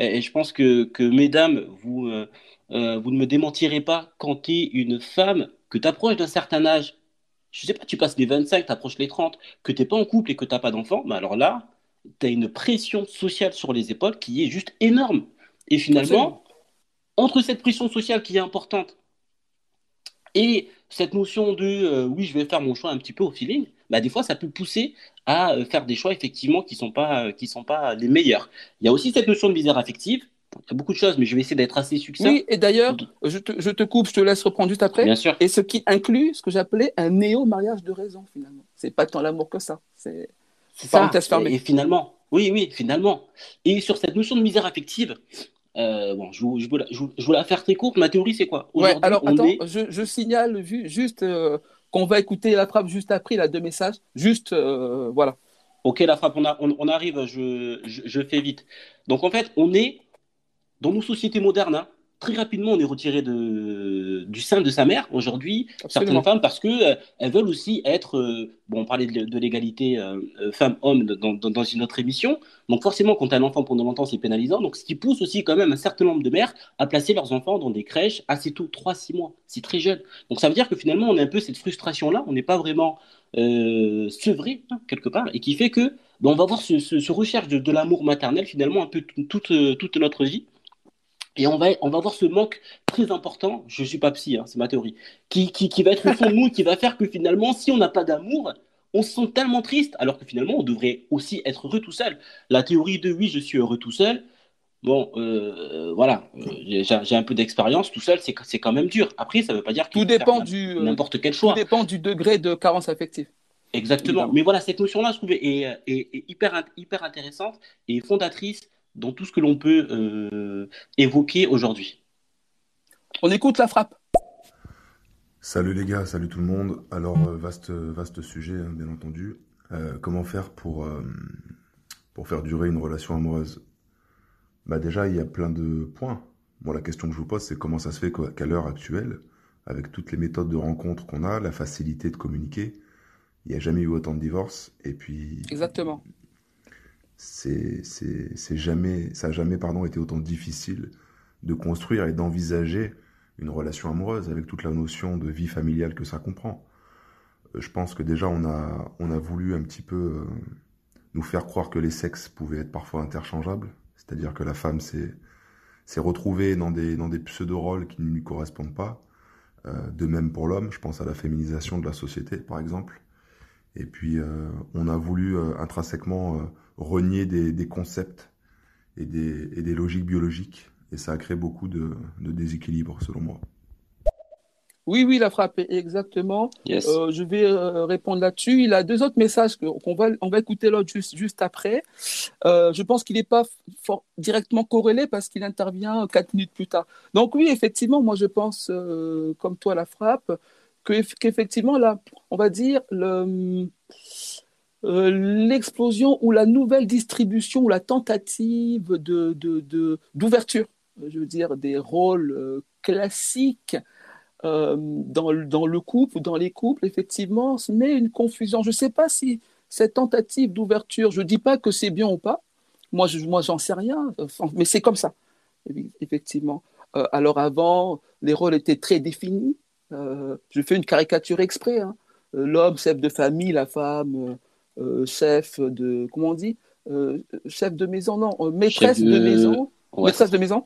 et, je pense que, que mesdames, vous, euh, euh, vous ne me démentirez pas, quand tu es une femme, que tu approches d'un certain âge, je sais pas, tu passes les 25, tu approches les 30, que tu n'es pas en couple et que tu n'as pas d'enfant, mais alors là, tu as une pression sociale sur les épaules qui est juste énorme. Et finalement, entre cette pression sociale qui est importante et cette notion de euh, oui, je vais faire mon choix un petit peu au feeling, bah, des fois, ça peut pousser à euh, faire des choix effectivement qui ne sont, pas, euh, qui sont pas les meilleurs. Il y a aussi cette notion de misère affective. Il y a beaucoup de choses, mais je vais essayer d'être assez succinct. Oui, et d'ailleurs, je te, je te, coupe, je te laisse reprendre juste après. Bien sûr. Et ce qui inclut ce que j'appelais un néo-mariage de raison, finalement. C'est pas tant l'amour que ça. C'est ça. Et, finalement, oui, oui, finalement. Et sur cette notion de misère affective, euh, bon, je, je, je, la faire très courte. Ma théorie, c'est quoi? Ouais, Alors, attends, je, je, signale juste euh, qu'on va écouter la frappe juste après, il a deux messages. Juste, euh, voilà. Ok, la frappe, on, arrive, je, je, fais vite. Donc, en fait, on est dans nos sociétés modernes. Hein, très rapidement, on est retiré de, du sein de sa mère aujourd'hui, certaines femmes, parce qu'elles euh, veulent aussi être, euh, bon, on parlait de, l'égalité euh, femme-homme dans, dans, une autre émission, donc forcément, quand un enfant pendant longtemps, c'est pénalisant, donc ce qui pousse aussi quand même un certain nombre de mères à placer leurs enfants dans des crèches assez tôt, 3-6 mois, c'est très jeune. Donc ça veut dire que finalement, on a un peu cette frustration-là, on n'est pas vraiment sevré, hein, quelque part, et qui fait que Donc on va voir ce, recherche de, l'amour maternel finalement un peu toute, toute notre vie. Et on va, on va voir ce manque très important, je ne suis pas psy, hein, c'est ma théorie, qui, qui, qui, va être au fond de nous, qui va faire que finalement, si on n'a pas d'amour, on se sent tellement triste, alors que finalement, on devrait aussi être heureux tout seul. La théorie de oui, je suis heureux tout seul, bon, euh, voilà, euh, j'ai un peu d'expérience, tout seul, c'est quand même dur. Après, ça ne veut pas dire qu'il tout dépend du euh, n'importe quel choix. Tout dépend du degré de carence affective. Exactement. Mais voilà, cette notion-là, je trouve, est, est, hyper, hyper intéressante et fondatrice dans tout ce que l'on peut évoquer aujourd'hui. On écoute la frappe. Salut les gars, salut tout le monde. Alors, euh, vaste, vaste sujet, hein, bien entendu. Euh, comment faire pour, euh, pour faire durer une relation amoureuse? Bah déjà, il y a plein de points. Moi, la question que je vous pose, c'est comment ça se fait qu'à l'heure actuelle, avec toutes les méthodes de rencontre qu'on a, la facilité de communiquer, il n'y a jamais eu autant de divorces. Et puis... Exactement. C'est jamais, ça n'a jamais pardon, été autant difficile de construire et d'envisager une relation amoureuse avec toute la notion de vie familiale que ça comprend. Euh, je pense que déjà on a, on a voulu un petit peu euh, nous faire croire que les sexes pouvaient être parfois interchangeables, c'est-à-dire que la femme s'est retrouvée dans des, dans des pseudo-rôles qui ne lui correspondent pas. Euh, de même pour l'homme, je pense à la féminisation de la société par exemple. Et puis on a voulu intrinsèquement renier des, des concepts et des, et des logiques biologiques et ça a créé beaucoup de, de déséquilibre, selon moi. Oui, oui, la frappe, exactement. Euh, je vais euh, répondre là-dessus. Il a deux autres messages qu'on va, on va écouter l'autre juste, juste après. Euh, je pense qu'il n'est pas directement corrélé parce qu'il intervient quatre minutes plus tard. Donc oui, effectivement, moi je pense, comme toi, la frappe, qu'effectivement, là, on va dire, le, l'explosion ou la nouvelle distribution ou la tentative de, d'ouverture je veux dire, des rôles euh, classiques euh, dans, dans, le couple ou dans les couples, effectivement, se met une confusion. Je ne sais pas si cette tentative d'ouverture, je ne dis pas que c'est bien ou pas, moi, je, moi j'en sais rien, mais c'est comme ça, effectivement. Euh, alors avant, les rôles étaient très définis. je fais une caricature exprès. Hein. L'homme, chef de famille, la femme, chef de, comment on dit Chef de maison, non, maîtresse de... maison. Maîtresse de maison.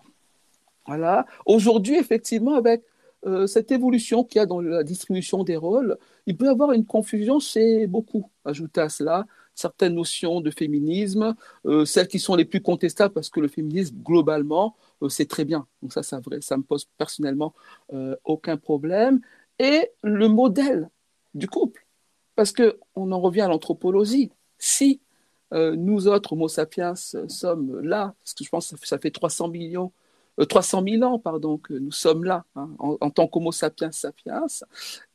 Voilà. Aujourd'hui, effectivement, avec euh, cette évolution qu'il y a dans la distribution des rôles, il peut y avoir une confusion chez beaucoup. Ajouter à cela certaines notions de féminisme, euh, celles qui sont les plus contestables parce que le féminisme, globalement, euh, c'est très bien. Donc ça, ça, vrai, ça me pose personnellement aucun problème. Et le modèle du couple, parce qu'on en revient à l'anthropologie. Si nous autres, Homo sapiens, sommes là, parce que je pense que ça fait 300 millions 300 euh, 000 ans, pardon, que nous sommes là, hein, en, tant qu'homo sapiens sapiens,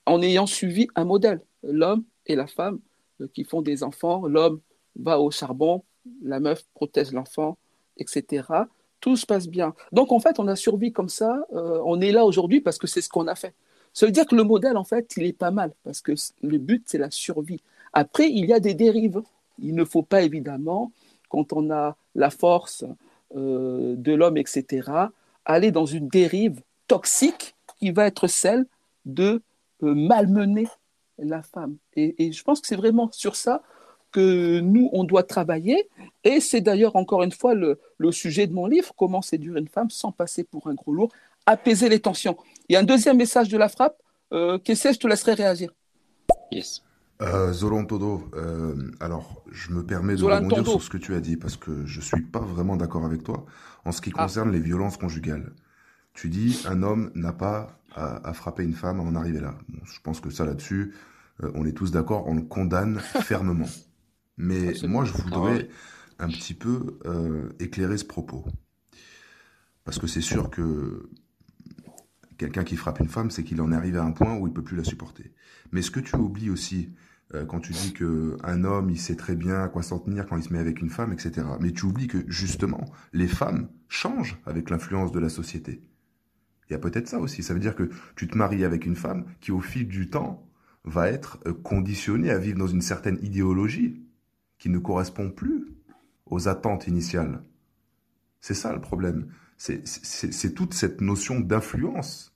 en ayant suivi un modèle, l'homme et la femme euh, qui font des enfants, l'homme va au charbon, la meuf protège l'enfant, etc. Tout se passe bien. Donc en fait, on a survécu comme ça, euh, on est là aujourd'hui parce que c'est ce qu'on a fait. Ça veut dire que le modèle, en fait, il est pas mal, parce que le but, c'est la survie. Après, il y a des dérives. Il ne faut pas, évidemment, quand on a la force, euh, de l'homme, etc., aller dans une dérive toxique qui va être celle de euh, malmener la femme. Et, je pense que c'est vraiment sur ça que nous, on doit travailler. Et c'est d'ailleurs, encore une fois, le, sujet de mon livre, Comment séduire une femme sans passer pour un gros lourd, apaiser les tensions. Il y a un deuxième message de la frappe. Euh, Qu'est-ce je te laisserai réagir. Yes. Euh, Zolantodo, euh, alors je me permets de rebondir sur ce que tu as dit parce que je suis pas vraiment d'accord avec toi en ce qui ah. concerne les violences conjugales. Tu dis un homme n'a pas à, frapper une femme à en arriver là. je pense que ça là-dessus, euh, on est tous d'accord, on le condamne fermement. Mais moi je voudrais ah un petit peu euh, éclairer ce propos parce que c'est sûr que quelqu'un qui frappe une femme, c'est qu'il en est arrivé à un point où il peut plus la supporter. Mais ce que tu oublies aussi, euh, quand tu dis que un homme, il sait très bien à quoi s'en tenir quand il se met avec une femme, etc. Mais tu oublies que justement, les femmes changent avec l'influence de la société. Il y a peut-être ça aussi. Ça veut dire que tu te maries avec une femme qui, au fil du temps, va être euh, conditionnée à vivre dans une certaine idéologie qui ne correspond plus aux attentes initiales. C'est ça le problème. C'est toute cette notion d'influence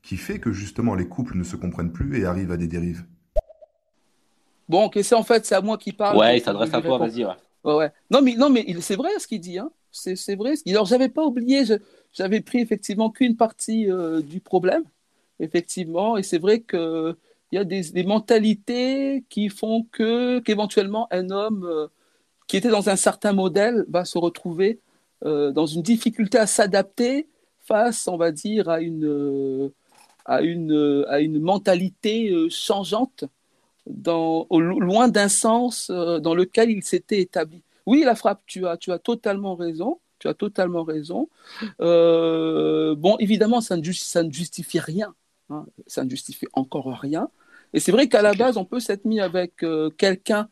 qui fait que justement les couples ne se comprennent plus et arrivent à des dérives. Bon, c'est en fait, c'est à moi qui parle. Ouais, il s'adresse à toi, vas-y. Ouais. ouais. Non, mais, non, mais c'est vrai ce qu'il dit. Hein. C'est vrai. Alors, j'avais pas oublié, j'avais pris effectivement qu'une partie euh, du problème, effectivement. Et c'est vrai qu'il y a des, des, mentalités qui font que qu'éventuellement un homme euh, qui était dans un certain modèle va se retrouver euh, dans une difficulté à s'adapter face, on va dire, à une, à une, à une mentalité changeante dans, au, loin d'un sens euh, dans lequel il s'était établi. Oui, la frappe, tu as, tu as totalement raison. Tu as totalement raison. Euh, bon, évidemment, ça ne, ça ne justifie rien. Hein. ça ne justifie encore rien. Et c'est vrai qu'à la base, on peut s'être mis avec euh, quelqu'un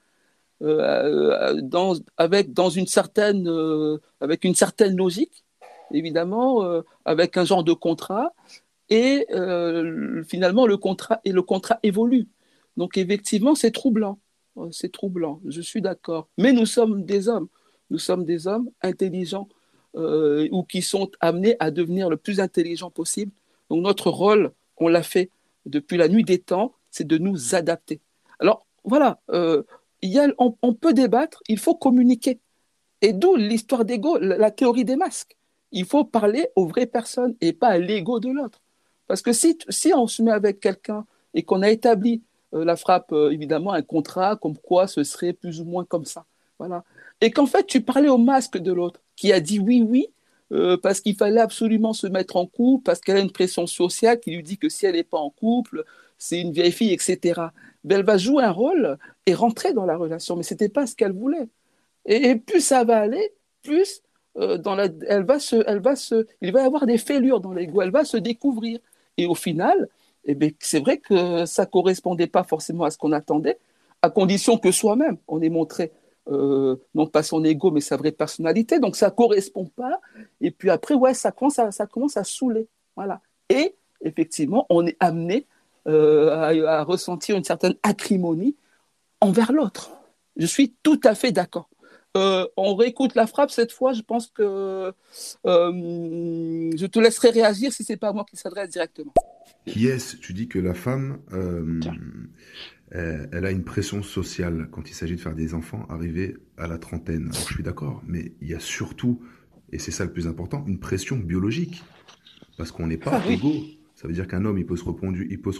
dans, avec, dans une certaine, avec une certaine logique, évidemment, avec un genre de contrat. Et finalement, le contrat, et le contrat évolue. Donc effectivement, c'est troublant. Euh, c'est troublant, je suis d'accord. Mais nous sommes des hommes. Nous sommes des hommes intelligents euh, ou qui sont amenés à devenir le plus intelligent possible. Donc notre rôle, on l'a fait depuis la nuit des temps, c'est de nous adapter. Alors voilà, euh, il y a, on, peut débattre, il faut communiquer. Et d'où l'histoire d'ego, la, théorie des masques. Il faut parler aux vraies personnes et pas à l'ego de l'autre. Parce que si, si on se met avec quelqu'un et qu'on a établi euh, la frappe, euh, évidemment, un contrat comme quoi ce serait plus ou moins comme ça. Voilà. Et qu'en fait, tu parlais au masque de l'autre, qui a dit oui, oui, euh, parce qu'il fallait absolument se mettre en couple, parce qu'elle a une pression sociale qui lui dit que si elle n'est pas en couple, c'est une vieille fille, etc. Ben, elle va jouer un rôle et rentrer dans la relation, mais ce n'était pas ce qu'elle voulait. Et, plus ça va aller, plus dans la, elle va se, elle va se, il va y avoir des fêlures dans l'ego, elle va se découvrir. Et au final, eh bien, c'est vrai que ça correspondait pas forcément à ce qu'on attendait, à condition que soi-même, on ait montré euh, non pas son ego, mais sa vraie personnalité. Donc ça correspond pas. Et puis après, ouais, ça commence à, ça commence à saouler. Voilà. Et effectivement, on est amené euh, à, ressentir une certaine acrimonie envers l'autre. Je suis tout à fait d'accord. Euh, on réécoute la frappe cette fois. Je pense que je te laisserai réagir si c'est pas moi qui s'adresse directement. Yes, tu dis que la femme, euh, elle, a une pression sociale quand il s'agit de faire des enfants arrivés à la trentaine. Alors je suis d'accord, mais il y a surtout, et c'est ça le plus important, une pression biologique. Parce qu'on n'est pas ah, égaux. Ça veut dire qu'un homme, il peut, se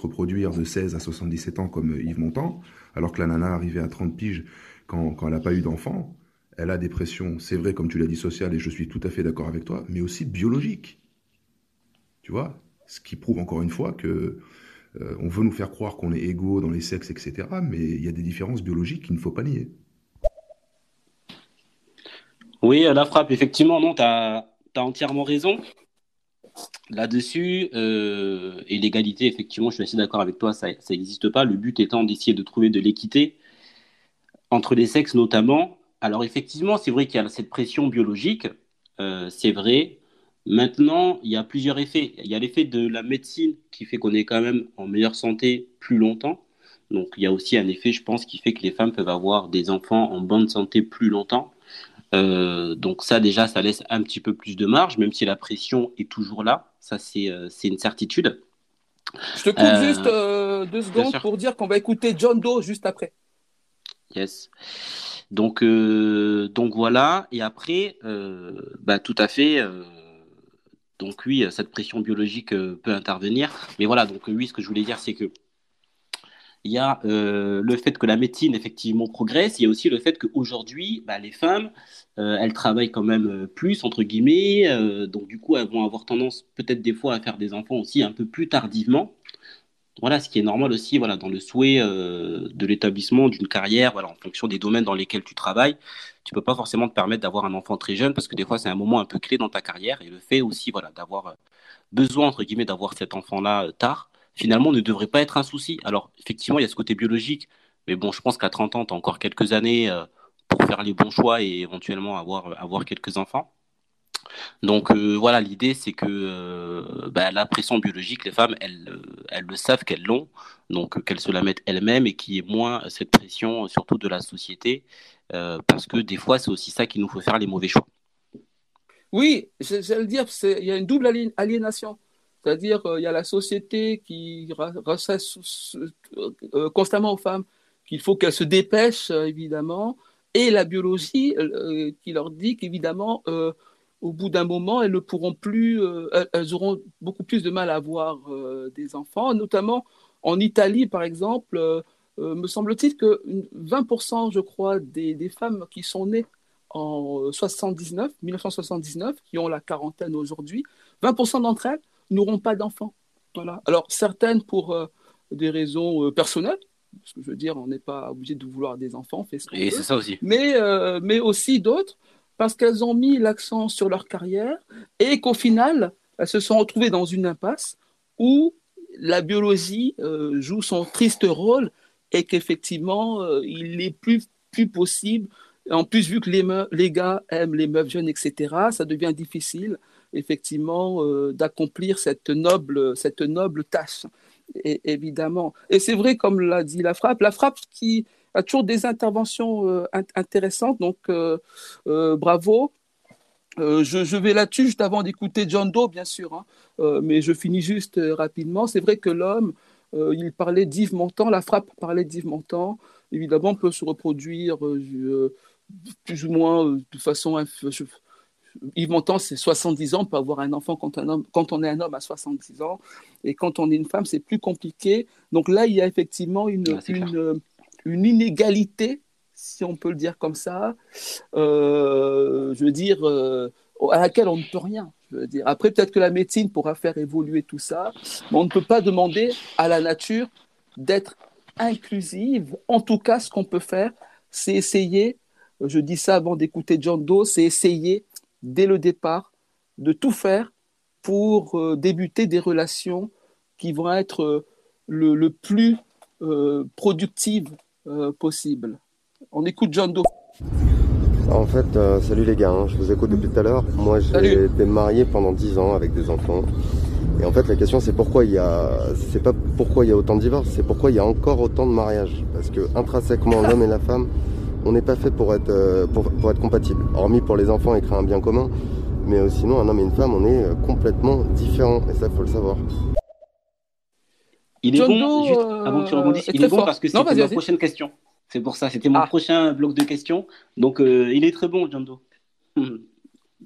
reproduire, de 16 à 77 ans comme Yves Montand, alors que la nana arrivée à 30 piges quand, quand elle n'a pas eu d'enfant, elle a des pressions, c'est vrai, comme tu l'as dit, sociales, et je suis tout à fait d'accord avec toi, mais aussi biologiques. Tu vois? Ce qui prouve encore une fois que euh, on veut nous faire croire qu'on est égaux dans les sexes, etc. Mais il y a des différences biologiques qu'il ne faut pas nier. Oui, la frappe, effectivement, non, tu as, entièrement raison là-dessus. Euh, et l'égalité, effectivement, je suis assez d'accord avec toi, ça n'existe pas. Le but étant d'essayer de trouver de l'équité entre les sexes notamment. Alors effectivement, c'est vrai qu'il y a cette pression biologique, euh, c'est vrai, Maintenant, il y a plusieurs effets. Il y a l'effet de la médecine qui fait qu'on est quand même en meilleure santé plus longtemps. Donc, il y a aussi un effet, je pense, qui fait que les femmes peuvent avoir des enfants en bonne santé plus longtemps. Euh, donc ça, déjà, ça laisse un petit peu plus de marge, même si la pression est toujours là. Ça, c'est euh, une certitude. Je te coupe euh, juste deux secondes pour dire qu'on va écouter John Doe juste après. Yes. Donc, donc voilà. Et après, bah, tout à fait donc oui, cette pression biologique euh, peut intervenir. Mais voilà, donc oui, ce que je voulais dire, c'est que il y a euh, le fait que la médecine effectivement progresse, il y a aussi le fait qu'aujourd'hui, bah, les femmes, euh, elles travaillent quand même plus, entre guillemets, donc du coup, elles vont avoir tendance peut-être des fois à faire des enfants aussi un peu plus tardivement. Voilà, ce qui est normal aussi, voilà, dans le souhait de l'établissement d'une carrière, voilà, en fonction des domaines dans lesquels tu travailles. Tu peux pas forcément te permettre d'avoir un enfant très jeune parce que des fois c'est un moment un peu clé dans ta carrière. Et le fait aussi voilà d'avoir euh, besoin entre guillemets d'avoir cet enfant là euh, tard finalement ne devrait pas être un souci. Alors effectivement il y a ce côté biologique mais bon je pense qu'à 30 ans tu as encore quelques années euh, pour faire les bons choix et éventuellement avoir quelques enfants. Donc voilà, l'idée c'est que bah, la pression biologique, les femmes, elles, elles le savent qu'elles l'ont, donc qu'elles se la mettent elles-mêmes et qu'il y ait moins cette pression, surtout de la société, euh, parce que des fois, c'est aussi ça qui nous fait faire les mauvais choix. Oui, j'allais dire, il y a une double aliénation. C'est-à-dire, euh, il y a la société qui ressasse euh, constamment aux femmes qu'il faut qu'elles se dépêchent, évidemment, et la biologie qui leur dit qu'évidemment, au bout d'un moment, elles ne pourront plus, elles auront beaucoup plus de mal à avoir des enfants, notamment en Italie, par exemple, me semble-t-il que 20%, je crois, des, des, femmes qui sont nées en 79, 1979, qui ont la quarantaine aujourd'hui, 20% d'entre elles n'auront pas d'enfants. Voilà. Alors, certaines pour euh, des raisons euh, personnelles, parce que je veux dire, on n'est pas obligé de vouloir des enfants, fait ce Et c'est ça aussi. Mais, euh, mais aussi d'autres, parce qu'elles ont mis l'accent sur leur carrière et qu'au final, elles se sont retrouvées dans une impasse où la biologie joue son triste rôle et qu'effectivement, il n'est plus, plus possible en plus, vu que les, les, gars aiment les meufs jeunes, etc., ça devient difficile, effectivement, euh, d'accomplir cette noble, cette noble tâche, et, évidemment. Et c'est vrai, comme l'a dit la frappe, la frappe qui a toujours des interventions euh, intéressantes, donc euh, bravo. Je, vais là-dessus juste avant d'écouter John Doe, bien sûr, hein. mais je finis juste rapidement. C'est vrai que l'homme, il parlait d'Yves Montand, la frappe parlait d'Yves Montand, évidemment, peut se reproduire plus ou moins de façon. Yves Montand, c'est 70 ans, on peut avoir un enfant quand, un homme, quand on est un homme à 70 ans, et quand on est une femme, c'est plus compliqué. Donc là, il y a effectivement une, une, une, inégalité, si on peut le dire comme ça, euh, je veux dire, euh, à laquelle on ne peut rien. Je veux dire. Après, peut-être que la médecine pourra faire évoluer tout ça, mais on ne peut pas demander à la nature d'être inclusive. En tout cas, ce qu'on peut faire, c'est essayer je dis ça avant d'écouter John Doe, c'est essayer dès le départ de tout faire pour euh, débuter des relations qui vont être euh, le, plus euh, productives possible. On écoute John Doe. En fait, salut les gars, hein, je vous écoute depuis tout à l'heure. Moi, j'ai été marié pendant 10 ans avec des enfants. Et en fait, la question, c'est pourquoi il y a, c'est pas pourquoi il y a autant de divorces, c'est pourquoi il y a encore autant de mariages. Parce que intrinsèquement, l'homme et la femme on n'est pas fait pour être, euh, pour, être compatible. Hormis pour les enfants et créer un bien commun. Mais euh, sinon, un homme et une femme, on est euh, complètement différents. Et ça, il faut le savoir. Il est bon, juste avant que tu rebondisses, il est bon parce que c'est ma prochaine question. C'est pour ça, c'était mon ah. prochain bloc de questions. Donc, il est très bon, John Doe.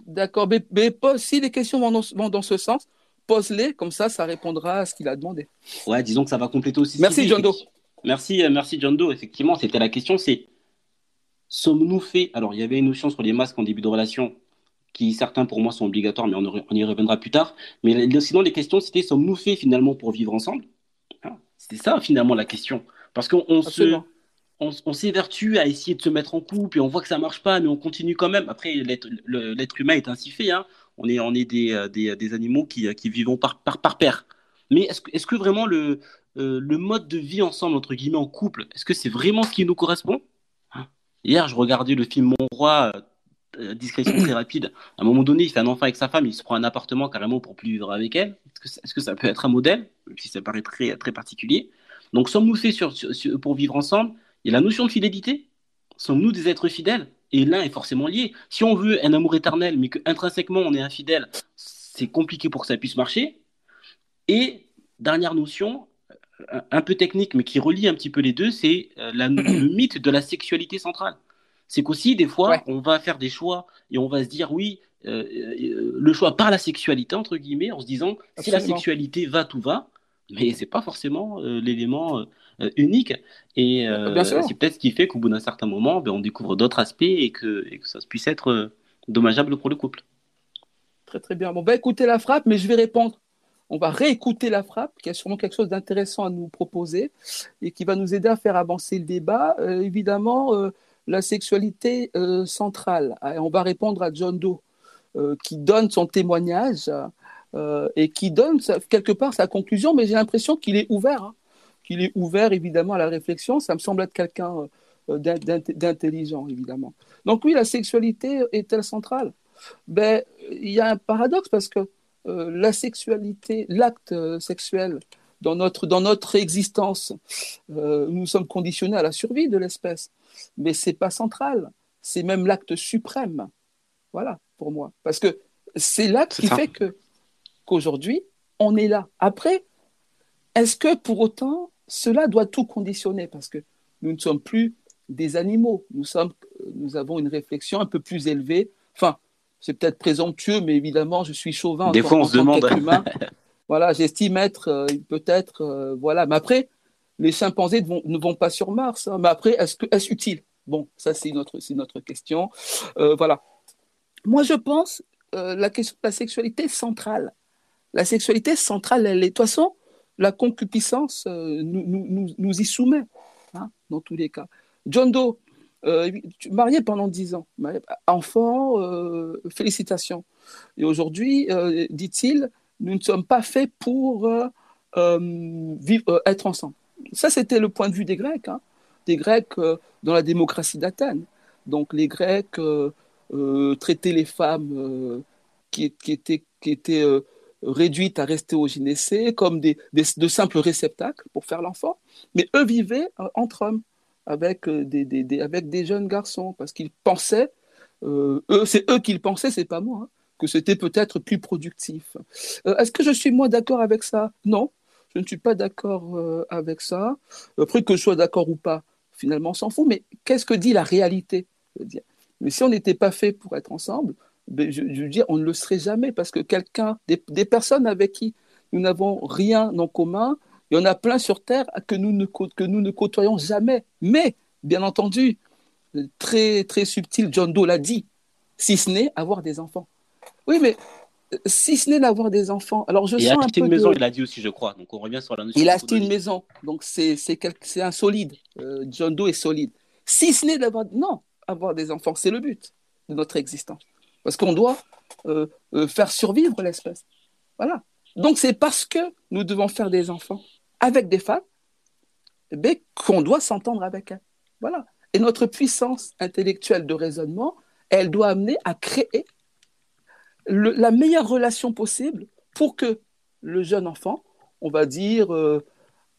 D'accord, mais, si les questions vont dans, ce sens, pose-les, comme ça, ça répondra à ce qu'il a demandé. Ouais, disons que ça va compléter aussi. Merci, John Doe. Merci, merci, John Doe. Effectivement, c'était la question, c'est sommes-nous faits? Alors, il y avait une notion sur les masques en début de relation qui, certains pour moi, sont obligatoires, mais on, y reviendra plus tard. Mais sinon, les questions, c'était sommes-nous faits finalement pour vivre ensemble? Hein? C'était ça, finalement, la question. Parce qu'on se. On, s'évertue à essayer de se mettre en couple et on voit que ça marche pas, mais on continue quand même. Après, l'être humain est ainsi fait. Hein. On est, on est des, euh, des, des animaux qui, qui vivons par, par, par paire. Mais est-ce que, est que vraiment le, euh, le mode de vie ensemble, entre guillemets, en couple, est-ce que c'est vraiment ce qui nous correspond? Hier, je regardais le film Mon Roi, euh, discrétion très rapide. À un moment donné, il fait un enfant avec sa femme, il se prend un appartement carrément pour plus vivre avec elle. Est-ce que, ça peut être un modèle, même si ça paraît très, très particulier Donc, sommes-nous faits pour vivre ensemble? Il y a la notion de fidélité. Sommes-nous des êtres fidèles? Et l'un est forcément lié. Si on veut un amour éternel, mais qu'intrinsèquement on est infidèle, c'est compliqué pour que ça puisse marcher. Et dernière notion, un peu technique, mais qui relie un petit peu les deux, c'est euh, le mythe de la sexualité centrale. C'est qu'aussi, des fois, on va faire des choix et on va se dire, oui, euh, euh, le choix par la sexualité, entre guillemets, en se disant, si la sexualité va, tout va, mais c'est pas forcément l'élément unique. Et c'est peut-être ce qui fait qu'au bout d'un certain moment, ben, on découvre d'autres aspects et que, et que, ça puisse être dommageable pour le couple. Très très bien. Bon, bah écoutez la frappe, mais je vais répondre on va réécouter la frappe, qui a sûrement quelque chose d'intéressant à nous proposer et qui va nous aider à faire avancer le débat. Euh, évidemment, euh, la sexualité euh, centrale. on va répondre à John Doe, qui donne son témoignage et qui donne quelque part sa conclusion, mais j'ai l'impression qu'il est ouvert, hein. qu'il est ouvert évidemment à la réflexion. Ça me semble être quelqu'un d'intelligent, évidemment. Donc oui, la sexualité est-elle centrale? Ben, Il y a un paradoxe parce que euh, la sexualité, l'acte euh, sexuel dans notre, dans notre existence, euh, nous sommes conditionnés à la survie de l'espèce. Mais ce n'est pas central, c'est même l'acte suprême. Voilà, pour moi. Parce que c'est l'acte qui fait que, qu'aujourd'hui, on est là. Après, est-ce que pour autant, cela doit tout conditionner? Parce que nous ne sommes plus des animaux. Nous, sommes, nous avons une réflexion un peu plus élevée. Enfin, c'est peut-être présomptueux, mais évidemment, je suis chauvin. Des fois, on se demande. Humain. voilà, j'estime être euh, peut-être. Euh, voilà. Mais après, les chimpanzés ne vont, pas sur Mars. Hein. Mais après, est-ce que est-ce utile? Bon, ça, c'est notre, c'est notre question. Euh, voilà. Moi, je pense la question de la sexualité centrale. La sexualité centrale, elle est. De toute façon, la concupiscence nous, nous, nous, y soumet, hein, dans tous les cas. John Doe, euh, marié pendant dix ans, enfant, euh, félicitations. Et aujourd'hui, euh, dit-il, nous ne sommes pas faits pour vivre, être ensemble. Ça, c'était le point de vue des Grecs, hein. des Grecs dans la démocratie d'Athènes. Donc les Grecs traitaient les femmes qui, étaient, qui étaient réduites à rester au gynécée comme des, de simples réceptacles pour faire l'enfant, mais eux vivaient entre hommes avec euh, des, avec des jeunes garçons, parce qu'ils pensaient, euh, c'est eux qui le pensaient, c'est pas moi, hein, que c'était peut-être plus productif. Euh, est-ce que je suis moi d'accord avec ça? Non, je ne suis pas d'accord avec ça. Après que je sois d'accord ou pas, finalement, on s'en fout. Mais qu'est-ce que dit la réalité? Mais si on n'était pas fait pour être ensemble, ben, je, je, veux dire, on ne le serait jamais, parce que quelqu'un, des, des personnes avec qui nous n'avons rien en commun, il y en a plein sur Terre que nous ne, que nous ne côtoyons jamais. Mais, bien entendu, très, très subtil, John Doe l'a dit, si ce n'est avoir des enfants. Oui, mais euh, si ce n'est d'avoir des enfants. Alors je il sens a acheté une maison, il a dit aussi, je crois. Donc on revient sur la notion. Il a acheté une maison, donc c'est un solide. Euh, John Doe est solide. Si ce n'est d'avoir, non, avoir des enfants, c'est le but de notre existence, parce qu'on doit euh, faire survivre l'espèce. Voilà. Donc c'est parce que nous devons faire des enfants avec des femmes, eh qu'on doit s'entendre avec elles. Voilà. Et notre puissance intellectuelle de raisonnement, elle doit amener à créer la meilleure relation possible pour que le jeune enfant, on va dire euh,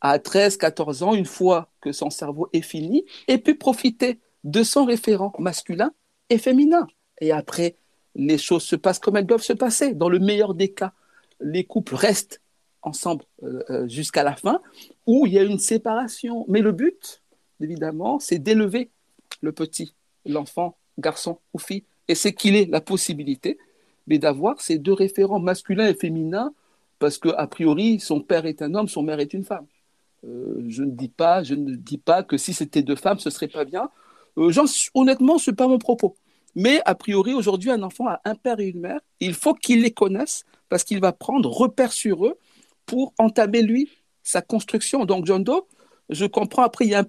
à 13, 14 ans, une fois que son cerveau est fini, ait pu profiter de son référent masculin et féminin. Et après, les choses se passent comme elles doivent se passer. Dans le meilleur des cas, les couples restent ensemble euh, euh, jusqu'à la fin, où il y a une séparation. Mais le but, évidemment, c'est d'élever le petit, l'enfant, garçon ou fille, et c'est qu'il ait la possibilité mais d'avoir ces deux référents masculins et féminins, parce que a priori, son père est un homme, son mère est une femme. Euh, je ne dis pas, je ne dis pas que si c'était deux femmes, ce serait pas bien. honnêtement, ce n'est pas mon propos. Mais a priori, aujourd'hui, un enfant a un père et une mère. Il faut qu'il les connaisse parce qu'il va prendre repère sur eux pour entamer, lui, sa construction. Donc, John Doe, je comprends, après, il y a un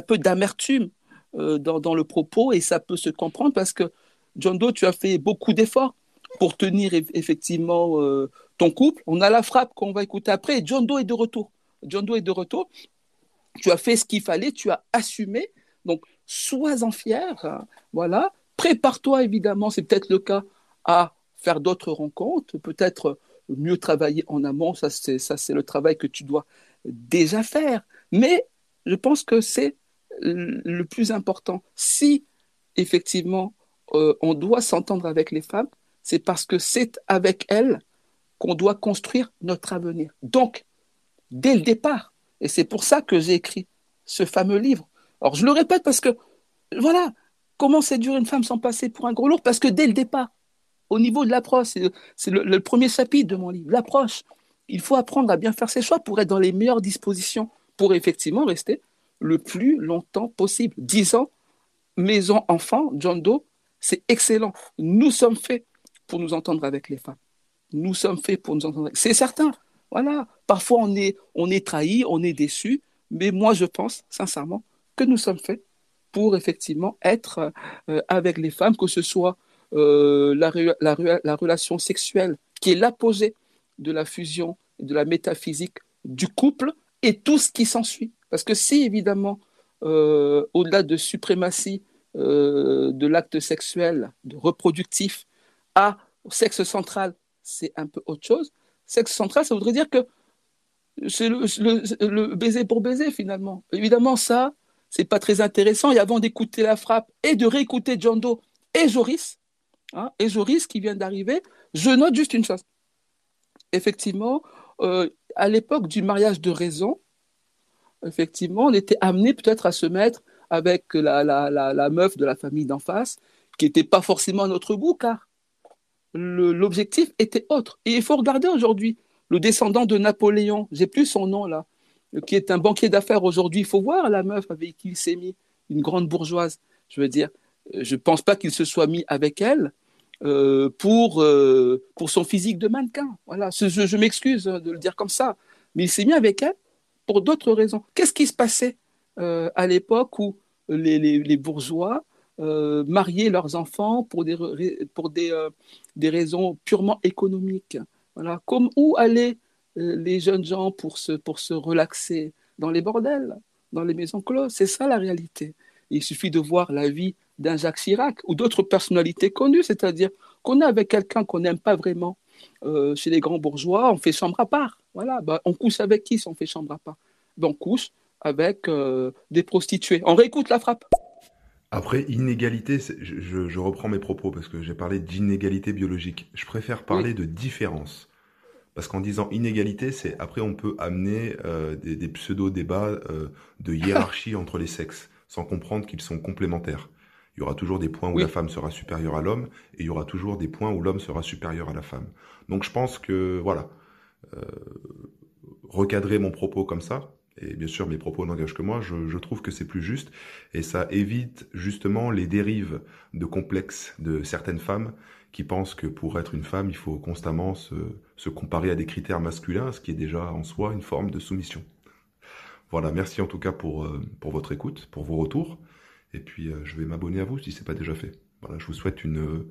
peu d'amertume euh, dans, le propos, et ça peut se comprendre parce que, John Doe, tu as fait beaucoup d'efforts pour tenir effectivement euh, ton couple. On a la frappe qu'on va écouter après, John Doe est de retour. John Doe est de retour. Tu as fait ce qu'il fallait, tu as assumé. Donc, sois-en fier. Hein. voilà. Prépare-toi, évidemment, c'est peut-être le cas, à faire d'autres rencontres, peut-être mieux travailler en amont, ça c'est, ça c'est le travail que tu dois déjà faire. Mais je pense que c'est le plus important. Si effectivement euh, on doit s'entendre avec les femmes, c'est parce que c'est avec elles qu'on doit construire notre avenir. Donc, dès le départ, et c'est pour ça que j'ai écrit ce fameux livre. Alors, je le répète parce que, voilà, comment séduire une femme sans passer pour un gros lourd? Parce que dès le départ, au niveau de l'approche, c'est le, premier chapitre de mon livre, l'approche. Il faut apprendre à bien faire ses choix pour être dans les meilleures dispositions, pour effectivement rester le plus longtemps possible. Dix ans, maison, enfant, John Doe, c'est excellent. Nous sommes faits pour nous entendre avec les femmes. Nous sommes faits pour nous entendre. C'est certain. Voilà. Parfois, on est, on est trahi, on est déçu, mais moi, je pense sincèrement que nous sommes faits pour effectivement être euh, avec les femmes, que ce soit euh, la, la, relation sexuelle qui est l'apogée de la fusion de la métaphysique du couple et tout ce qui s'ensuit. Parce que si, évidemment, euh, au-delà de suprématie euh, de l'acte sexuel, de reproductif, à sexe central, c'est un peu autre chose. Sexe central, ça voudrait dire que c'est le, le, baiser pour baiser, finalement. Évidemment, ça, c'est pas très intéressant. Et avant d'écouter la frappe et de réécouter John Doe et Joris, Hein, et Joris qui vient d'arriver, je note juste une chose. Effectivement, euh, à l'époque du mariage de raison, effectivement, on était amené peut-être à se mettre avec la, meuf de la famille d'en face, qui n'était pas forcément à notre goût, car l'objectif était autre. Et il faut regarder aujourd'hui le descendant de Napoléon, j'ai plus son nom là, qui est un banquier d'affaires aujourd'hui. Il faut voir la meuf avec qui il s'est mis, une grande bourgeoise. Je veux dire, je ne pense pas qu'il se soit mis avec elle euh, pour, euh, pour son physique de mannequin. Voilà, je, m'excuse de le dire comme ça, mais il s'est mis avec elle pour d'autres raisons. Qu'est-ce qui se passait euh, à l'époque où les, les, bourgeois mariaient leurs enfants pour des, pour des, des raisons purement économiques? Voilà. Comme où allaient les jeunes gens pour se, pour se relaxer Dans les bordels, dans les maisons closes? C'est ça la réalité. Il suffit de voir la vie d'un Jacques Chirac ou d'autres personnalités connues, c'est-à-dire qu'on est avec quelqu'un qu'on n'aime pas vraiment chez les grands bourgeois, on fait chambre à part. Voilà, bah, on couche avec qui si on fait chambre à part? Ben, On couche avec euh, des prostituées. On réécoute la frappe. Après, inégalité, je, reprends mes propos parce que j'ai parlé d'inégalité biologique. Je préfère parler de différence. Parce qu'en disant inégalité, c'est après on peut amener euh, des, pseudo-débats euh, de hiérarchie entre les sexes, sans comprendre qu'ils sont complémentaires. Il y aura toujours des points où la femme sera supérieure à l'homme, et il y aura toujours des points où l'homme sera supérieur à la femme. Donc je pense que, voilà, recadrer mon propos comme ça, et bien sûr mes propos n'engagent que moi, je, trouve que c'est plus juste et ça évite justement les dérives de complexes de certaines femmes qui pensent que pour être une femme, il faut constamment se, comparer à des critères masculins, ce qui est déjà en soi une forme de soumission. Voilà, merci en tout cas pour, euh, pour votre écoute, pour vos retours. Et puis euh, je vais m'abonner à vous si ce n'est pas déjà fait. Voilà, je vous souhaite une,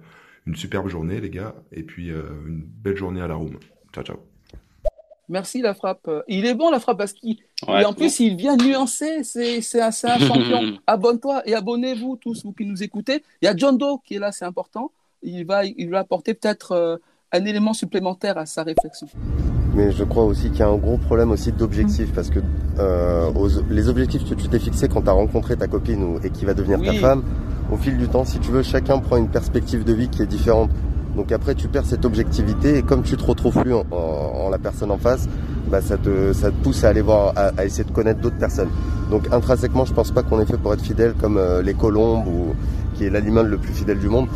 une superbe journée les gars, et puis euh, une belle journée à la room. Ciao ciao. Merci la frappe. Il est bon la frappe parce qu'il en plus il vient nuancer. C'est un, un champion. Abonne-toi et abonnez-vous tous vous qui nous écoutez. Il y a John Doe qui est là, c'est important. Il va, il va apporter peut-être euh, un élément supplémentaire à sa réflexion. Mais je crois aussi qu'il y a un gros problème aussi d'objectifs parce que euh, les objectifs que tu t'es fixés quand tu as rencontré ta copine ou, et qui va devenir ta femme, au fil du temps, si tu veux, chacun prend une perspective de vie qui est différente. Donc après, tu perds cette objectivité et comme tu te retrouves plus en, la personne en face, bah, ça, te, ça te pousse à aller voir, à, essayer de connaître d'autres personnes. Donc intrinsèquement, je pense pas qu'on est fait pour être fidèle comme euh, les colombes ou qui est l'animal le plus fidèle du monde.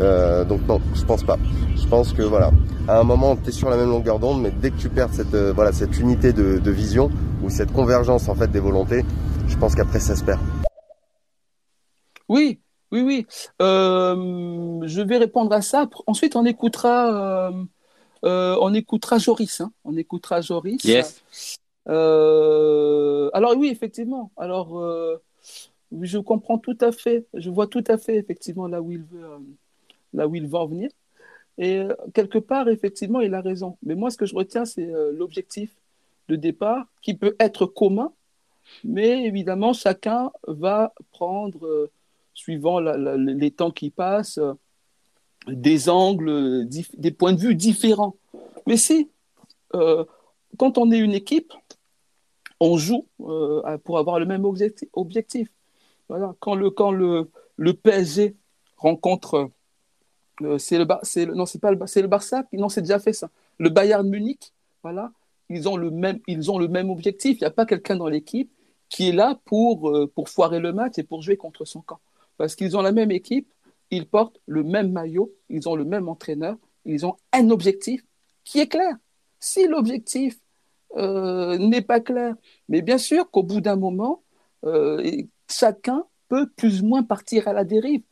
Euh, donc non, je pense pas. Je pense que voilà, à un moment, tu es sur la même longueur d'onde, mais dès que tu perds cette, euh, voilà, cette unité de, de vision ou cette convergence en fait des volontés, je pense qu'après ça se perd. Oui, oui, oui. Euh, je vais répondre à ça. Ensuite, on écoutera, euh, euh, on écoutera Joris. Hein. On écoutera Joris. Yes. alors oui, effectivement. Alors, je comprends tout à fait. Je vois tout à fait effectivement là où il veut, là où il va en venir. Et quelque part, effectivement, il a raison. Mais moi, ce que je retiens, c'est l'objectif de départ qui peut être commun, mais évidemment, chacun va prendre suivant les temps qui passent, euh, des angles, des points de vue différents. Mais euh, quand on est une équipe, on joue euh, pour avoir le même objectif. Voilà. Quand le quand le, le PSG rencontre c'est le, le, non c'est pas le Barça non c'est déjà fait ça. Le Bayern Munich voilà. Ils ont le même objectif. Il n'y a pas quelqu'un dans l'équipe qui est là pour pour foirer le match et pour jouer contre son camp. Parce qu'ils ont la même équipe, ils portent le même maillot, ils ont le même entraîneur, ils ont un objectif qui est clair. Si l'objectif euh, n'est pas clair, mais bien sûr qu'au bout d'un moment, euh, chacun peut plus ou moins partir à la dérive,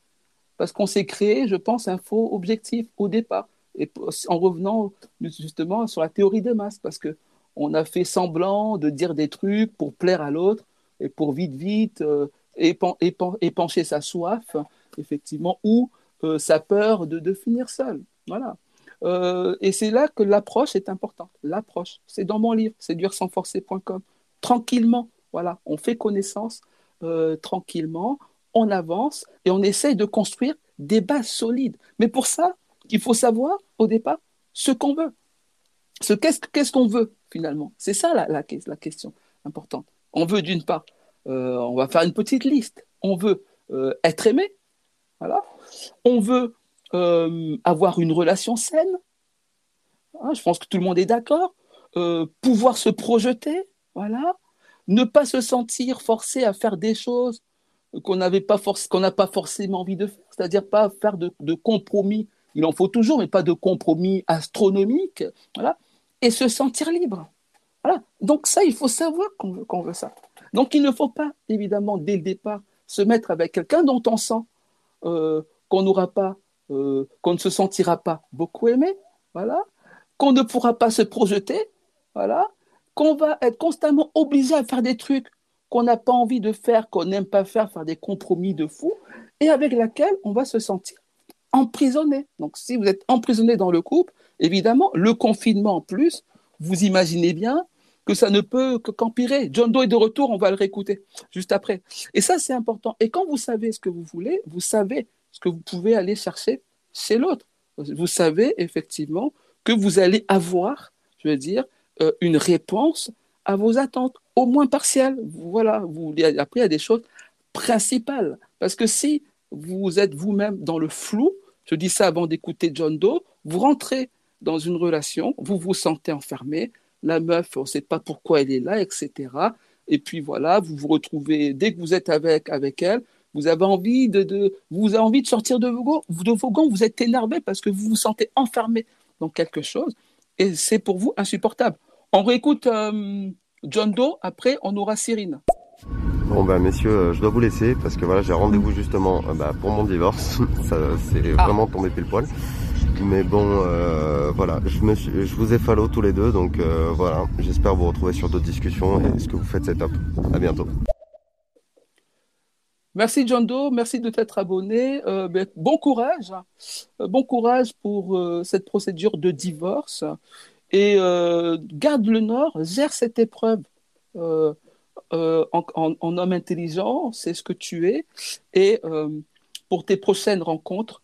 parce qu'on s'est créé, je pense, un faux objectif au départ, et en revenant justement sur la théorie des masses, parce que on a fait semblant de dire des trucs pour plaire à l'autre et pour vite vite euh, épancher sa soif, effectivement, ou euh, sa peur de, finir seul. Voilà. Euh, et c'est là que l'approche est importante. L'approche, c'est dans mon livre, séduire sans forcer.com. Tranquillement, voilà, on fait connaissance tranquillement, on avance et on essaye de construire des bases solides. Mais pour ça, il faut savoir au départ ce qu'on veut. Ce qu'est-ce qu'on veut finalement? C'est ça la, question importante. On veut d'une part euh, on va faire une petite liste. On veut euh, être aimé. On veut euh, avoir une relation saine. Hein, je pense que tout le monde est d'accord. pouvoir se projeter, voilà. ne pas se sentir forcé à faire des choses qu'on n'avait pas qu'on n'a pas forcément envie de faire, c'est-à-dire pas faire de, compromis. Il en faut toujours, mais pas de compromis astronomiques, voilà, et se sentir libre. Voilà. Donc ça, il faut savoir qu'on veut ça. Donc il ne faut pas, évidemment, dès le départ, se mettre avec quelqu'un dont on sent euh, qu'on n'aura pas, euh, qu'on ne se sentira pas beaucoup aimé, voilà, qu'on ne pourra pas se projeter, voilà, qu'on va être constamment obligé à faire des trucs qu'on n'a pas envie de faire, qu'on n'aime pas faire, faire des compromis de fou, et avec laquelle on va se sentir emprisonné. Donc si vous êtes emprisonné dans le couple, évidemment, le confinement en plus, vous imaginez bien que ça ne peut qu'empirer. John Doe est de retour, on va le réécouter juste après. Et ça, c'est important. Et quand vous savez ce que vous voulez, vous savez ce que vous pouvez aller chercher chez l'autre. Vous savez effectivement que vous allez avoir, je veux dire, euh, une réponse à vos attentes, au moins partielle. Voilà, vous, après, il y a des choses principales. Parce que si vous êtes vous-même dans le flou, je dis ça avant d'écouter John Doe, vous rentrez dans une relation, vous vous sentez enfermé, la meuf, on ne sait pas pourquoi elle est là, etc. Et puis voilà, vous vous retrouvez, dès que vous êtes avec, avec elle, vous avez envie de, vous envie de sortir de vos, de vos gants, vous êtes énervé parce que vous vous sentez enfermé dans quelque chose et c'est pour vous insupportable. On réécoute euh, John Doe, après on aura Cyrine. Bon bah messieurs, je dois vous laisser parce que voilà j'ai rendez-vous justement euh, bah, pour mon divorce. Ça c'est ah. vraiment tombé pile poil. Mais bon, euh, voilà, je, me je vous ai follow tous les deux, donc euh, voilà, j'espère vous retrouver sur d'autres discussions et ce que vous faites c'est top. À bientôt. Merci John Doe, merci de t'être abonné. Euh, ben, bon courage, bon courage pour cette procédure de divorce. Et garde le Nord, gère cette épreuve en, en, homme intelligent, c'est ce que tu es. Et pour tes prochaines rencontres,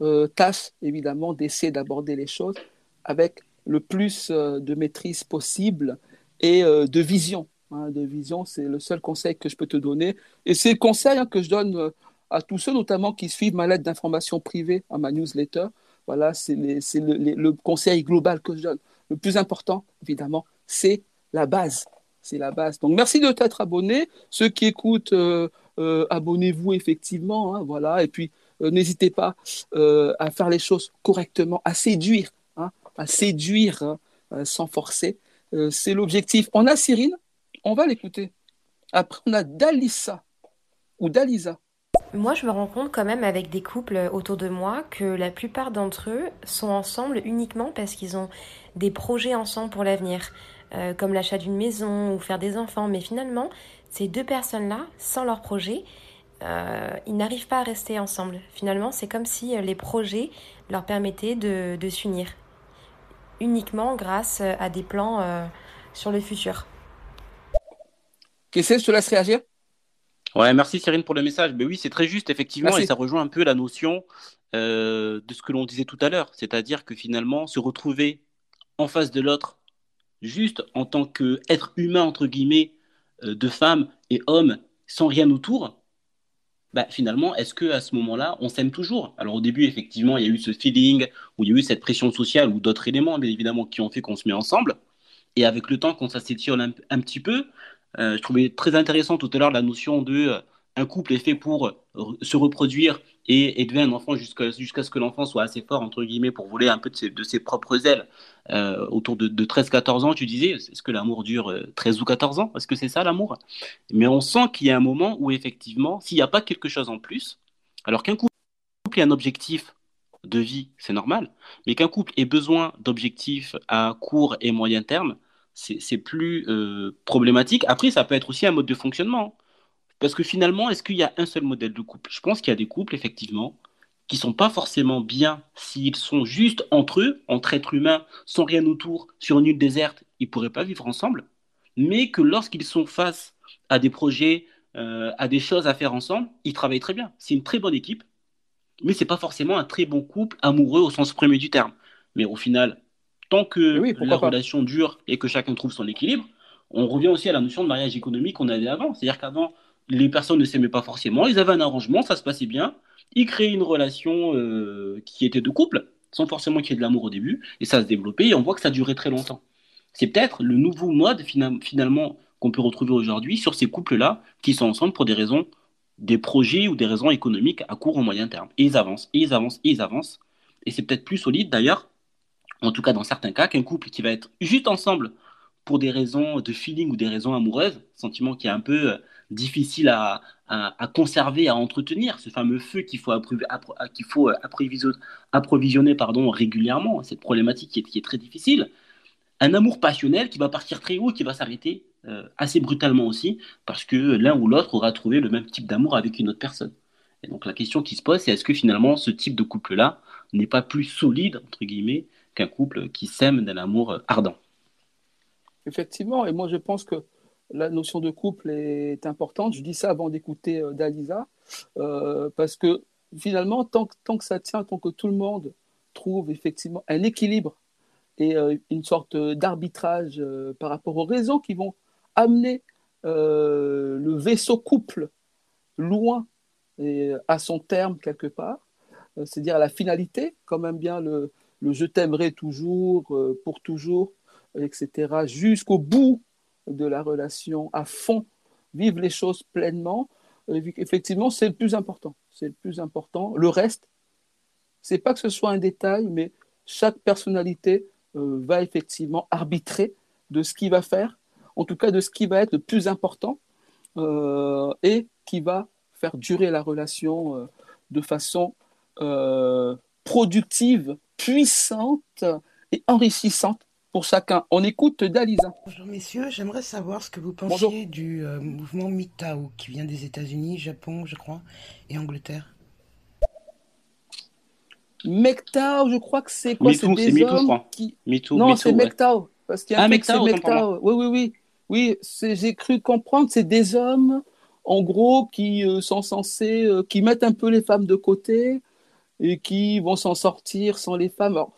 euh, tâche évidemment d'essayer d'aborder les choses avec le plus euh, de maîtrise possible et euh, de vision. Hein, de vision, c'est le seul conseil que je peux te donner. Et c'est le conseil hein, que je donne à tous ceux, notamment qui suivent ma lettre d'information privée à ma newsletter. Voilà, c'est le, conseil global que je donne. Le plus important, évidemment, c'est la base. C'est la base. Donc, merci de t'être abonné. Ceux qui écoutent, abonnez-vous effectivement. Hein, voilà. Et puis, euh, n'hésitez pas euh, à faire les choses correctement, à séduire, hein, à séduire hein, euh, sans forcer. c'est l'objectif. On a Cyrine, on va l'écouter. Après, on a Dalissa ou Dalisa. Moi, je me rends compte quand même avec des couples autour de moi que la plupart d'entre eux sont ensemble uniquement parce qu'ils ont des projets ensemble pour l'avenir, comme l'achat d'une maison ou faire des enfants. Mais finalement, ces deux personnes-là, sans leur projet, euh, ils n'arrivent pas à rester ensemble. Finalement, c'est comme si euh, les projets leur permettaient de, s'unir, uniquement grâce euh, à des plans sur le futur. Qu'est-ce que je te laisse réagir Ouais, merci Cyrine pour le message. Mais oui, c'est très juste, effectivement, et ça rejoint un peu la notion de ce que l'on disait tout à l'heure, c'est-à-dire que finalement, se retrouver en face de l'autre, juste en tant qu'être humain, entre guillemets, de femme et homme, sans rien autour, bah, finalement, est-ce que à ce moment-là, on s'aime toujours? Alors au début, effectivement, il y a eu ce feeling, où il y a eu cette pression sociale ou d'autres éléments, bien évidemment, qui ont fait qu'on se met ensemble. Et avec le temps, quand ça s'étire un, un, petit peu, euh, je trouvais très intéressant tout à l'heure la notion de euh, un couple est fait pour euh, se reproduire et élever un enfant jusqu'à jusqu'à ce que l'enfant soit assez fort, entre guillemets, pour voler un peu de ses, propres ailes. Euh, autour de, de 13-14 ans, tu disais, est-ce que l'amour dure 13 euh, ou 14 ans? Est-ce que c'est ça l'amour? Mais on sent qu'il y a un moment où effectivement, s'il n'y a pas quelque chose en plus, alors qu'un couple ait un objectif de vie, c'est normal, mais qu'un couple ait besoin d'objectifs à court et moyen terme, c'est plus euh, problématique. Après, ça peut être aussi un mode de fonctionnement. Parce que finalement, est-ce qu'il y a un seul modèle de couple? Je pense qu'il y a des couples, effectivement, qui sont pas forcément bien s'ils sont juste entre eux, entre êtres humains, sans rien autour, sur une île déserte, ils pourraient pas vivre ensemble, mais que lorsqu'ils sont face à des projets, euh, à des choses à faire ensemble, ils travaillent très bien. C'est une très bonne équipe, mais c'est pas forcément un très bon couple amoureux au sens premier du terme. Mais au final, tant que la relation dure et que chacun trouve son équilibre, on revient aussi à la notion de mariage économique qu'on avait avant. C'est-à-dire qu'avant, les personnes ne s'aimaient pas forcément, ils avaient un arrangement, ça se passait bien, ils créaient une relation euh, qui était de couple, sans forcément qu'il y ait de l'amour au début, et ça se développait, et on voit que ça durait très longtemps. C'est peut-être le nouveau mode finalement qu'on peut retrouver aujourd'hui sur ces couples-là qui sont ensemble pour des raisons, des projets ou des raisons économiques à court ou moyen terme. Et ils avancent, et ils avancent, et ils avancent. Et c'est peut-être plus solide d'ailleurs, en tout cas dans certains cas, qu'un couple qui va être juste ensemble pour des raisons de feeling ou des raisons amoureuses, sentiment qui est un peu euh, difficile à, à, conserver, à entretenir, ce fameux feu qu'il faut, qu'il faut euh, approvisionner, pardon, régulièrement, cette problématique qui est, qui est, très difficile. Un amour passionnel qui va partir très haut qui va s'arrêter euh, assez brutalement aussi, parce que l'un ou l'autre aura trouvé le même type d'amour avec une autre personne. Et donc la question qui se pose, c'est est-ce que finalement ce type de couple-là n'est pas plus solide, entre guillemets, qu'un couple qui s'aime d'un amour ardent Effectivement, et moi je pense que la notion de couple est importante. Je dis ça avant d'écouter euh, Dalisa, euh, parce que finalement, tant, tant, que ça tient, tant que tout le monde trouve effectivement un équilibre et euh, une sorte d'arbitrage par rapport aux raisons qui vont amener le vaisseau couple loin et à son terme quelque part, c'est-à-dire à la finalité, quand même bien le, le je t'aimerai toujours, pour toujours, etc., jusqu'au bout de la relation à fond, vivre les choses pleinement, euh, effectivement, c'est le plus important. C'est le plus important. Le reste, c'est pas que ce soit un détail, mais chaque personnalité euh, va effectivement arbitrer de ce qu'il va faire, en tout cas de ce qui va être le plus important euh, et qui va faire durer la relation de façon productive, puissante et enrichissante pour chacun. On écoute Dalisa. Bonjour messieurs, j'aimerais savoir ce que vous pensiez du euh, mouvement MGTOW qui vient des États-Unis, Japon, je crois, et Angleterre. MGTOW, je crois que c'est quoi? C'est des hommes je crois. qui. non, c'est MGTOW. Parce qu'il y a un ah, Oui, oui, oui. Oui, j'ai cru comprendre, c'est des hommes, en gros, qui euh, sont censés, euh, qui mettent un peu les femmes de côté et qui vont s'en sortir sans les femmes. Alors,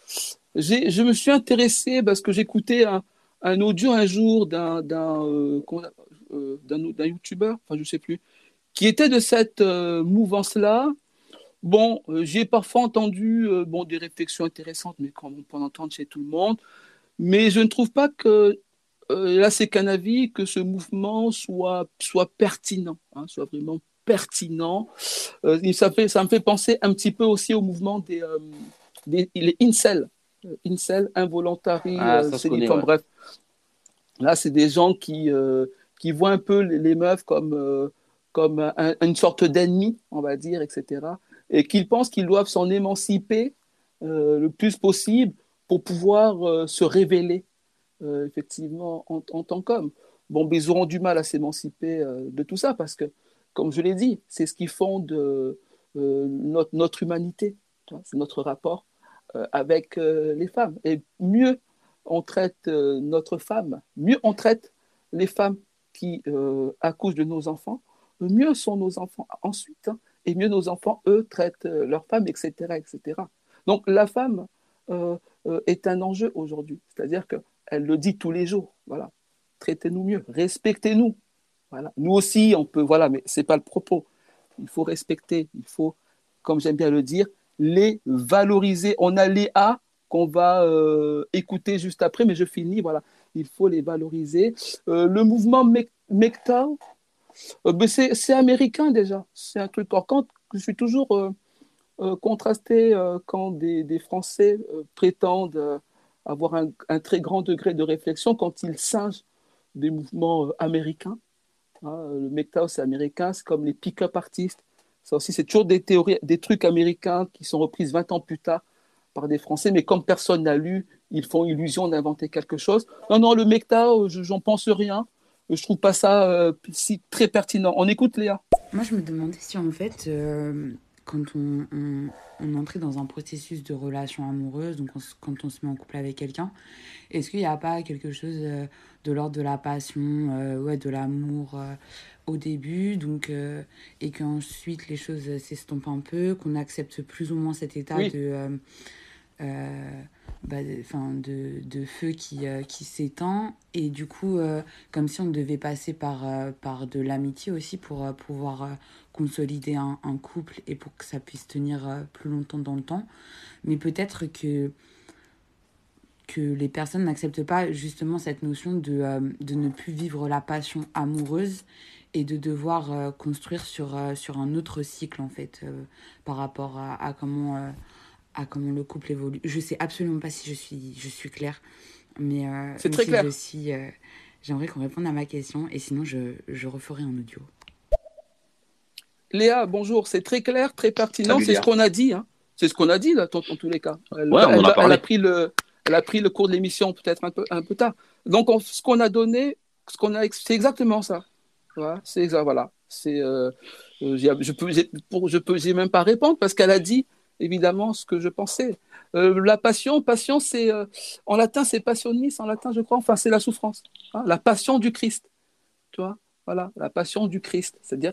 je me suis intéressé parce que j'écoutais un, un, audio un jour d'un euh, euh, youtubeur, enfin je sais plus, qui était de cette euh, mouvance-là. Bon, j'ai parfois entendu bon, des réflexions intéressantes, mais comme on peut en entendre chez tout le monde. Mais je ne trouve pas que, là c'est qu'un avis, que ce mouvement soit, soit pertinent, hein, soit vraiment pertinent. ça, fait, ça me fait penser un petit peu aussi au mouvement des, des les incels incel, involuntary, ah, euh, bref. Là, c'est des gens qui, euh, qui voient un peu les, meufs comme, euh, comme une sorte d'ennemi, on va dire, etc. Et qu'ils pensent qu'ils doivent s'en émanciper le plus possible pour pouvoir se révéler effectivement en, tant qu'homme. Bon, ils auront du mal à s'émanciper de tout ça parce que, comme je l'ai dit, c'est ce qui fonde notre, notre humanité, c'est notre rapport euh, avec euh, les femmes. Et mieux on traite euh, notre femme, mieux on traite les femmes qui accouchent de nos enfants, mieux sont nos enfants ensuite, hein, et mieux nos enfants, eux, traitent leurs femmes, etc., etc. Donc la femme est un enjeu aujourd'hui, c'est-à-dire qu'elle le dit tous les jours, voilà, traitez-nous mieux, respectez-nous, Nous aussi, on peut, voilà, mais c'est pas le propos. Il faut respecter, il faut, comme j'aime bien le dire, les valoriser. On a les A qu'on va euh, écouter juste après, mais je finis. Voilà, il faut les valoriser. Euh, le mouvement MECTA, euh, ben, c'est américain déjà. C'est un truc. Quand je suis toujours contrasté quand des, Français prétendent avoir un, très grand degré de réflexion quand ils singent des mouvements américains. Hein, le MECTA, c'est américain, c'est comme les pick-up artistes ça aussi, c'est toujours des théories, des trucs américains qui sont reprises 20 ans plus tard par des Français, mais comme personne n'a lu, ils font illusion d'inventer quelque chose. Non, non, le euh, j'en pense rien. Je trouve pas ça euh, si très pertinent. On écoute Léa. Moi, je me demandais si en fait, euh, quand on, on, entrait dans un processus de relation amoureuse, donc quand on se met en couple avec quelqu'un, est-ce qu'il n'y a pas quelque chose de l'ordre de la passion, ouais, de l'amour au début, donc, euh, et qu'ensuite les choses s'estompent un peu, qu'on accepte plus ou moins cet état de, euh, euh, bah, de, de, feu qui, qui s'étend, et du coup, comme si on devait passer par, par de l'amitié aussi pour pouvoir consolider un, un, couple et pour que ça puisse tenir plus longtemps dans le temps. Mais peut-être que que les personnes n'acceptent pas justement cette notion de, euh, de ne plus vivre la passion amoureuse et de devoir euh, construire sur, euh, sur un autre cycle en fait par rapport à, à comment, à comment le couple évolue. Je sais absolument pas si je suis, je suis claire, mais, c'est très clair. j'aimerais qu'on réponde à ma question et sinon je, je referai en audio. Léa, bonjour, c'est très clair, très pertinent, c'est ce qu'on a dit. Hein. C'est ce qu'on a dit là, dans, tous les cas. Elle, ouais, on a, elle a pris le, elle a pris le cours de l'émission peut-être un peu, un peu tard. Donc, ce qu'on a donné, ce qu'on a, c'est exactement ça. Voilà, c'est voilà. C'est, euh, euh, je peux, pour, je peux, j'ai même pas répondre parce qu'elle a dit évidemment ce que je pensais. Euh, la passion, passion, c'est en latin, c'est passionis, en latin, je crois. Enfin, c'est la souffrance, hein, la passion du Christ. Tu vois, voilà, la passion du Christ. C'est-à-dire,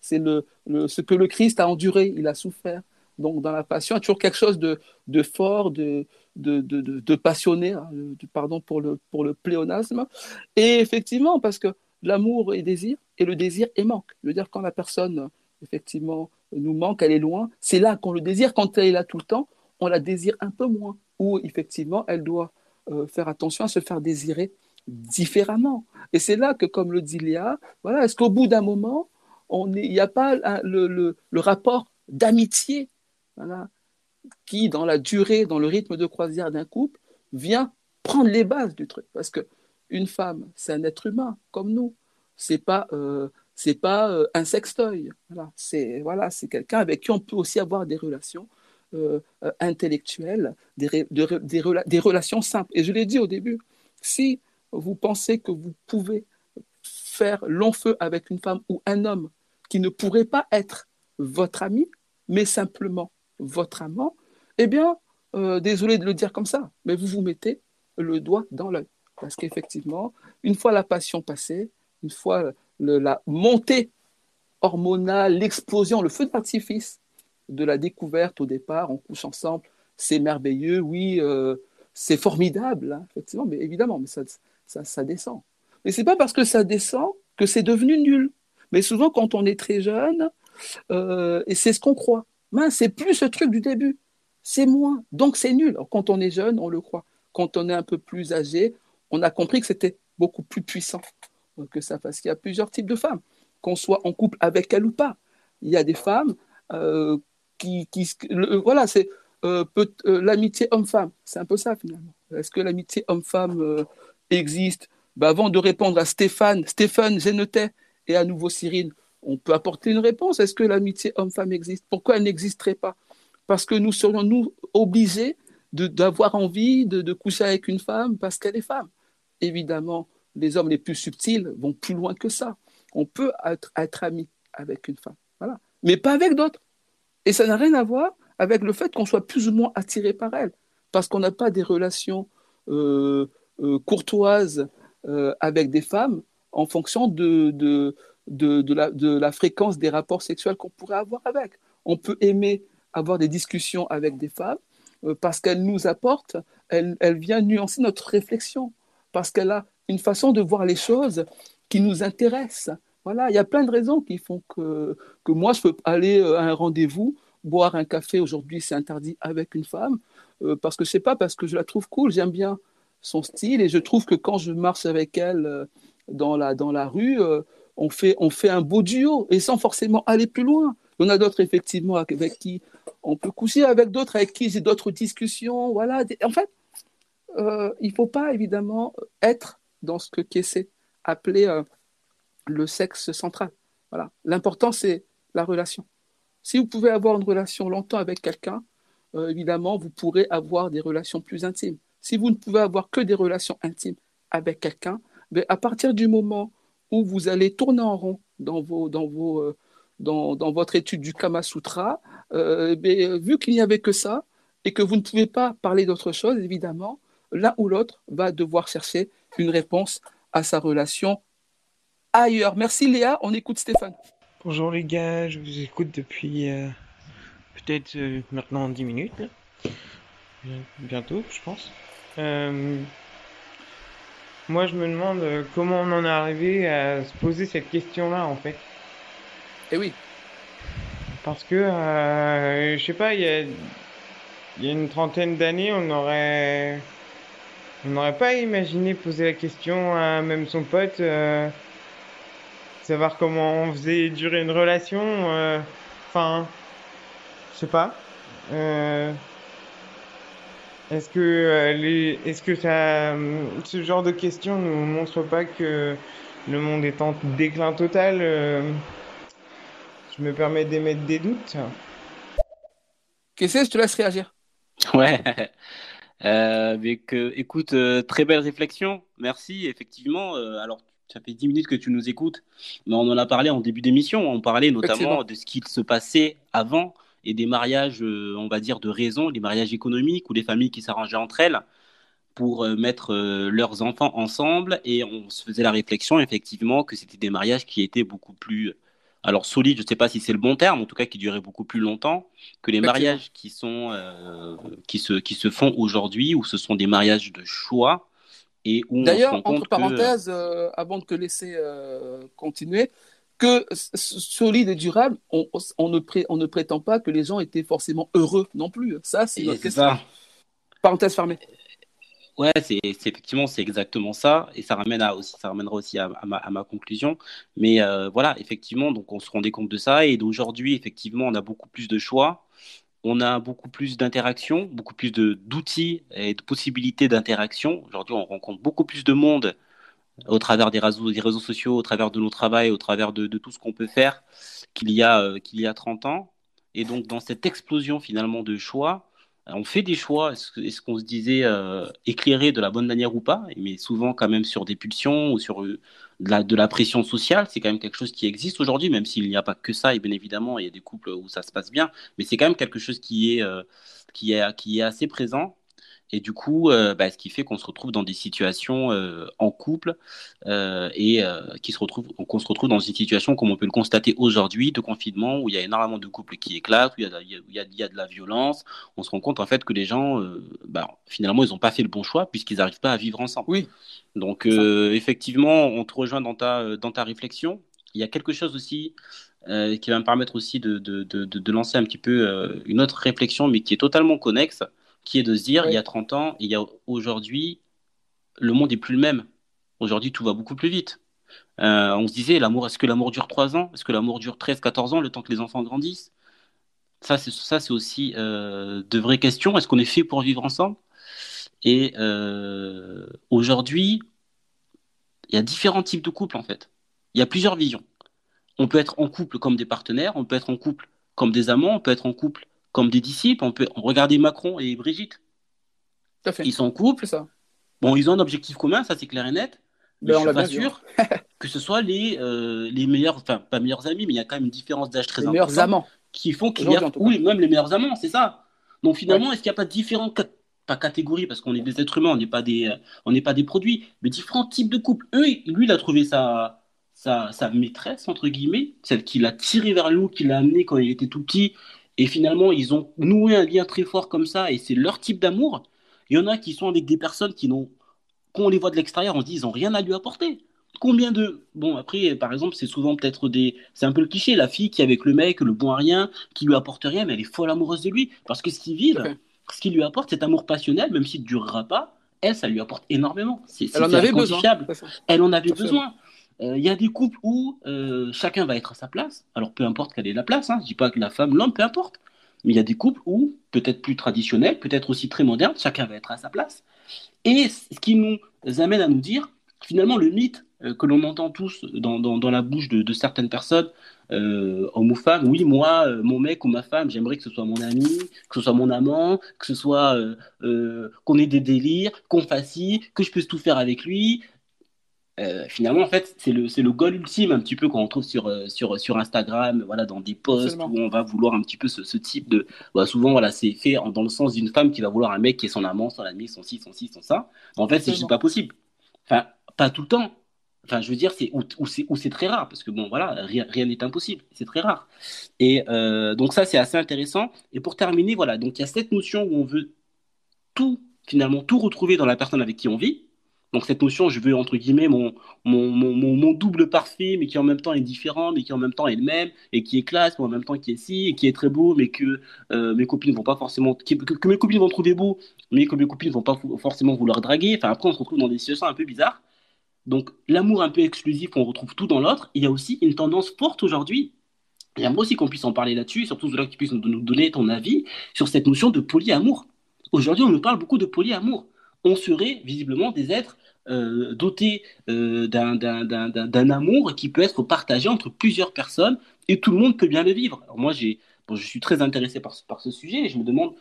c'est ce que le Christ a enduré, il a souffert. Donc, dans la passion, il y a toujours quelque chose de, de fort, de, de, de, de, hein, pardon pour le, pléonasme. Et effectivement, parce que l'amour est désir et le désir est manque. Je veux dire, quand la personne, effectivement, nous manque, elle est loin, c'est là qu'on le désire. Quand elle est là tout le temps, on la désire un peu moins. Ou effectivement, elle doit euh, faire attention à se faire désirer différemment. Et c'est là que, comme le dit Léa, voilà, est-ce qu'au bout d'un moment, il n'y a pas le, rapport d'amitié qui, dans la durée, dans le rythme de croisière d'un couple, vient prendre les bases du truc. Parce que une femme, c'est un être humain comme nous. C'est pas, euh, c'est pas euh, un sextoy. Voilà, c'est voilà, c'est quelqu'un avec qui on peut aussi avoir des relations euh, intellectuelles, des, des, relations simples. Et je l'ai dit au début, si vous pensez que vous pouvez faire long feu avec une femme ou un homme qui ne pourrait pas être votre ami, mais simplement votre amant, eh bien, euh, désolé de le dire comme ça, mais vous vous mettez le doigt dans l'œil. Parce qu'effectivement, une fois la passion passée, une fois la montée hormonale, l'explosion, le feu d'artifice de la découverte au départ, on couche ensemble, c'est merveilleux, oui, euh, c'est formidable, hein, effectivement, mais évidemment, mais ça, descend. Mais c'est pas parce que ça descend que c'est devenu nul. Mais souvent, quand on est très jeune, euh, et c'est ce qu'on croit, c'est plus ce truc du début, c'est moins, donc c'est nul. quand on est jeune, on le croit. Quand on est un peu plus âgé, on a compris que c'était beaucoup plus puissant que ça, parce qu'il y a plusieurs types de femmes, qu'on soit en couple avec elle ou pas. Il y a des femmes euh, qui, voilà, c'est euh, euh, l'amitié homme-femme, c'est un peu ça finalement. Est-ce que l'amitié homme-femme existe? Bah, Avant de répondre à Stéphane, Stéphane Génotet et à nouveau Cyril, on peut apporter une réponse. Est-ce que l'amitié homme-femme existe? Pourquoi elle n'existerait pas? Parce que nous serions, nous, obligés d'avoir envie de, coucher avec une femme parce qu'elle est femme. Évidemment, les hommes les plus subtils vont plus loin que ça. On peut être, être ami avec une femme, mais pas avec d'autres. Et ça n'a rien à voir avec le fait qu'on soit plus ou moins attiré par elle, parce qu'on n'a pas des relations euh, euh, courtoises euh, avec des femmes en fonction de, de, la, de la fréquence des rapports sexuels qu'on pourrait avoir avec. On peut aimer avoir des discussions avec des femmes euh, parce qu'elles nous apportent, elle, elle vient nuancer notre réflexion, parce qu'elle a une façon de voir les choses qui nous intéresse. Voilà, il y a plein de raisons qui font que, que moi, je peux aller euh, à un rendez-vous, boire un café, aujourd'hui c'est interdit avec une femme, euh, parce que je sais pas, parce que je la trouve cool, j'aime bien son style, et je trouve que quand je marche avec elle dans, la, dans la rue, on fait, on fait un beau duo et sans forcément aller plus loin. Il y en a d'autres, effectivement, avec qui on peut coucher, avec d'autres, avec qui j'ai d'autres discussions. Voilà. En fait, euh, il ne faut pas, évidemment, être dans ce que Kessé appelait euh, le sexe central. Voilà. L'important, c'est la relation. Si vous pouvez avoir une relation longtemps avec quelqu'un, euh, évidemment, vous pourrez avoir des relations plus intimes. Si vous ne pouvez avoir que des relations intimes avec quelqu'un, ben, à partir du moment où vous allez tourner en rond dans, euh, votre étude du Kama Sutra, euh, eh vu qu'il n'y avait que ça et que vous ne pouvez pas parler d'autre chose, évidemment, l'un ou l'autre va devoir chercher une réponse à sa relation ailleurs. Merci Léa, on écoute Stéphane. Bonjour les gars, je vous écoute depuis euh, peut-être maintenant 10 minutes. Bientôt, je pense. Moi, je me demande euh, comment on en est arrivé à se poser cette question-là, en fait. Eh oui. Parce que, euh, je sais pas, il y a, y a une trentaine d'années, on aurait, On n'aurait pas imaginé poser la question à même son pote, euh, savoir comment on faisait durer une relation. Euh, enfin, je sais pas. Euh, est-ce que les, est-ce que ça, ce genre de questions nous montre pas que le monde est en déclin total Je me permets d'émettre des doutes. Qu'est-ce que je te laisse réagir. Ouais. Euh, que, écoute, euh, très belle réflexion. Merci. Effectivement, euh, alors ça fait 10 minutes que tu nous écoutes, mais on en a parlé en début d'émission. On parlait notamment de ce qu'il se passait avant et des mariages, on va dire, de raison, les mariages économiques ou les familles qui s'arrangeaient entre elles pour mettre leurs enfants ensemble. Et on se faisait la réflexion, effectivement, que c'était des mariages qui étaient beaucoup plus alors solide, je ne sais pas si c'est le bon terme, en tout cas qui durait beaucoup plus longtemps que les mariages qui sont euh, qui se qui se font aujourd'hui, où ce sont des mariages de choix d'ailleurs entre parenthèses, euh, avant de te laisser euh, continuer, que solide et durable, on, on, ne on ne prétend pas que les gens étaient forcément heureux non plus. Ça, c'est notre question. Ça. Parenthèse fermée. Ouais, c'est effectivement c'est exactement ça et ça ramène à aussi ça ramènera aussi à, ma, à ma, conclusion. Mais euh, voilà, effectivement, donc on se rendait compte de ça et d'aujourd'hui effectivement on a beaucoup plus de choix, on a beaucoup plus d'interactions, beaucoup plus d'outils et de possibilités d'interaction. Aujourd'hui, on rencontre beaucoup plus de monde au travers des réseaux, des réseaux sociaux, au travers de nos travails, au travers de, de tout ce qu'on peut faire qu'il y a euh, qu'il y a 30 ans. Et donc dans cette explosion finalement de choix, on fait des choix, est-ce qu'on se disait euh, éclairé de la bonne manière ou pas, mais souvent quand même sur des pulsions ou sur euh, de, la, pression sociale, c'est quand même quelque chose qui existe aujourd'hui, même s'il n'y a pas que ça, et bien évidemment, il y a des couples où ça se passe bien, mais c'est quand même quelque chose qui est, euh, qui est, qui est assez présent. Et du coup, euh, bah, ce qui fait qu'on se retrouve dans des situations euh, en couple euh, et qui se retrouve, qu'on se retrouve dans une situation comme on peut le constater aujourd'hui de confinement où il y a énormément de couples qui éclatent, où il y a, il y a, il y a de la violence. On se rend compte en fait que les gens, bah, finalement, ils n'ont pas fait le bon choix puisqu'ils n'arrivent pas à vivre ensemble. Oui. Donc effectivement, on te rejoint dans ta dans ta réflexion. Il y a quelque chose aussi qui va me permettre aussi de, de, de, de lancer un petit peu une autre réflexion, mais qui est totalement connexe qui est de se dire, il y a 30 ans, il y a aujourd'hui, le monde est plus le même. Aujourd'hui, tout va beaucoup plus vite. Euh, on se disait, l'amour, est-ce que l'amour dure 3 ans? Est-ce que l'amour dure 13, 14 ans, le temps que les enfants grandissent? Ça, c'est, ça, c'est aussi euh, de vraies questions. Est-ce qu'on est fait pour vivre ensemble? Et euh, aujourd'hui, il y a différents types de couples, en fait. Il y a plusieurs visions. On peut être en couple comme des partenaires, on peut être en couple comme des amants, on peut être en couple comme des disciples. On peut regarder Macron et Brigitte. Ils sont en couple. Ça. Bon, ils ont un objectif commun, ça c'est clair et net. Mais ben, je suis pas sûr que ce soit les, euh, les meilleurs, enfin pas meilleurs amis, mais il y a quand même une différence d'âge très les meilleurs amants. Qui font qu'il y a, oui, même les meilleurs amants, c'est ça. Donc finalement, est-ce qu'il n'y a pas différentes pas catégories parce qu'on est des êtres humains, on n'est pas des, on n'est pas des produits, mais différents types de couples. Eux, lui, il a trouvé sa, sa, sa maîtresse entre guillemets, celle qui l'a tiré vers nous, qui l'a amené quand il était tout petit, et finalement, ils ont noué un lien très fort comme ça, et c'est leur type d'amour. Il y en a qui sont avec des personnes qui n'ont, quand on les voit de l'extérieur, on se dit, ils n'ont rien à lui apporter. Combien de. Bon, après, par exemple, c'est souvent peut-être des. C'est un peu le cliché, la fille qui est avec le mec, le bon à rien, qui lui apporte rien, mais elle est folle amoureuse de lui. Parce que ce qu'il vit, ce qu'il lui apporte, cet amour passionnel, même s'il ne durera pas, elle, ça lui apporte énormément. C'est, elle en avait besoin. Elle en avait besoin. Il euh, y a des couples où euh, chacun va être à sa place. Alors peu importe quelle est la place, hein. je ne dis pas que la femme, l'homme, peu importe. Mais il y a des couples où, peut-être plus traditionnels, peut-être aussi très modernes, chacun va être à sa place. Et ce qui nous amène à nous dire, finalement, le mythe euh, que l'on entend tous dans, dans, la bouche de, certaines personnes, hommes ou femmes, oui, moi, mon mec ou ma femme, j'aimerais que ce soit mon ami, que ce soit mon amant, que ce soit qu'on ait des délires, qu'on fasse ci, que je puisse tout faire avec lui, euh, finalement, en fait, c'est le, c'est le goal ultime un petit peu qu'on retrouve sur, euh, sur, sur Instagram, voilà, dans des posts où on va vouloir un petit peu ce, ce type de. Bah, souvent, voilà, c'est fait dans le sens d'une femme qui va vouloir un mec qui est son amant, son ami, son ci, son ci, son ça. En fait, c'est juste pas possible. Enfin, pas tout le temps. Enfin, je veux dire, c'est, ou, c'est, c'est très rare, parce que bon, voilà, rien, rien n'est impossible, c'est très rare. Et euh, donc, ça, c'est assez intéressant. Et pour terminer, voilà, donc il y a cette notion où on veut tout, finalement, tout retrouver dans la personne avec qui on vit Donc cette notion, je veux entre guillemets mon, mon, mon, mon, double parfait, mais qui en même temps est différent, mais qui en même temps est le même, et qui est classe, mais en même temps qui est si, et qui est très beau, mais que euh, mes copines vont pas forcément, que, mes copines vont trouver beau, mais que mes copines vont pas forcément vouloir draguer. Enfin après, on se retrouve dans des situations un peu bizarres. Donc l'amour un peu exclusif, on retrouve tout dans l'autre. Il y a aussi une tendance forte aujourd'hui J'aimerais aussi qu'on puisse en parler là-dessus, surtout que tu puisses nous donner ton avis sur cette notion de polyamour. Aujourd'hui, on nous parle beaucoup de polyamour. On serait visiblement des êtres euh, dotés euh, d'un amour qui peut être partagé entre plusieurs personnes et tout le monde peut bien le vivre. Alors moi, j'ai, je suis très intéressé par, par ce sujet et je me demande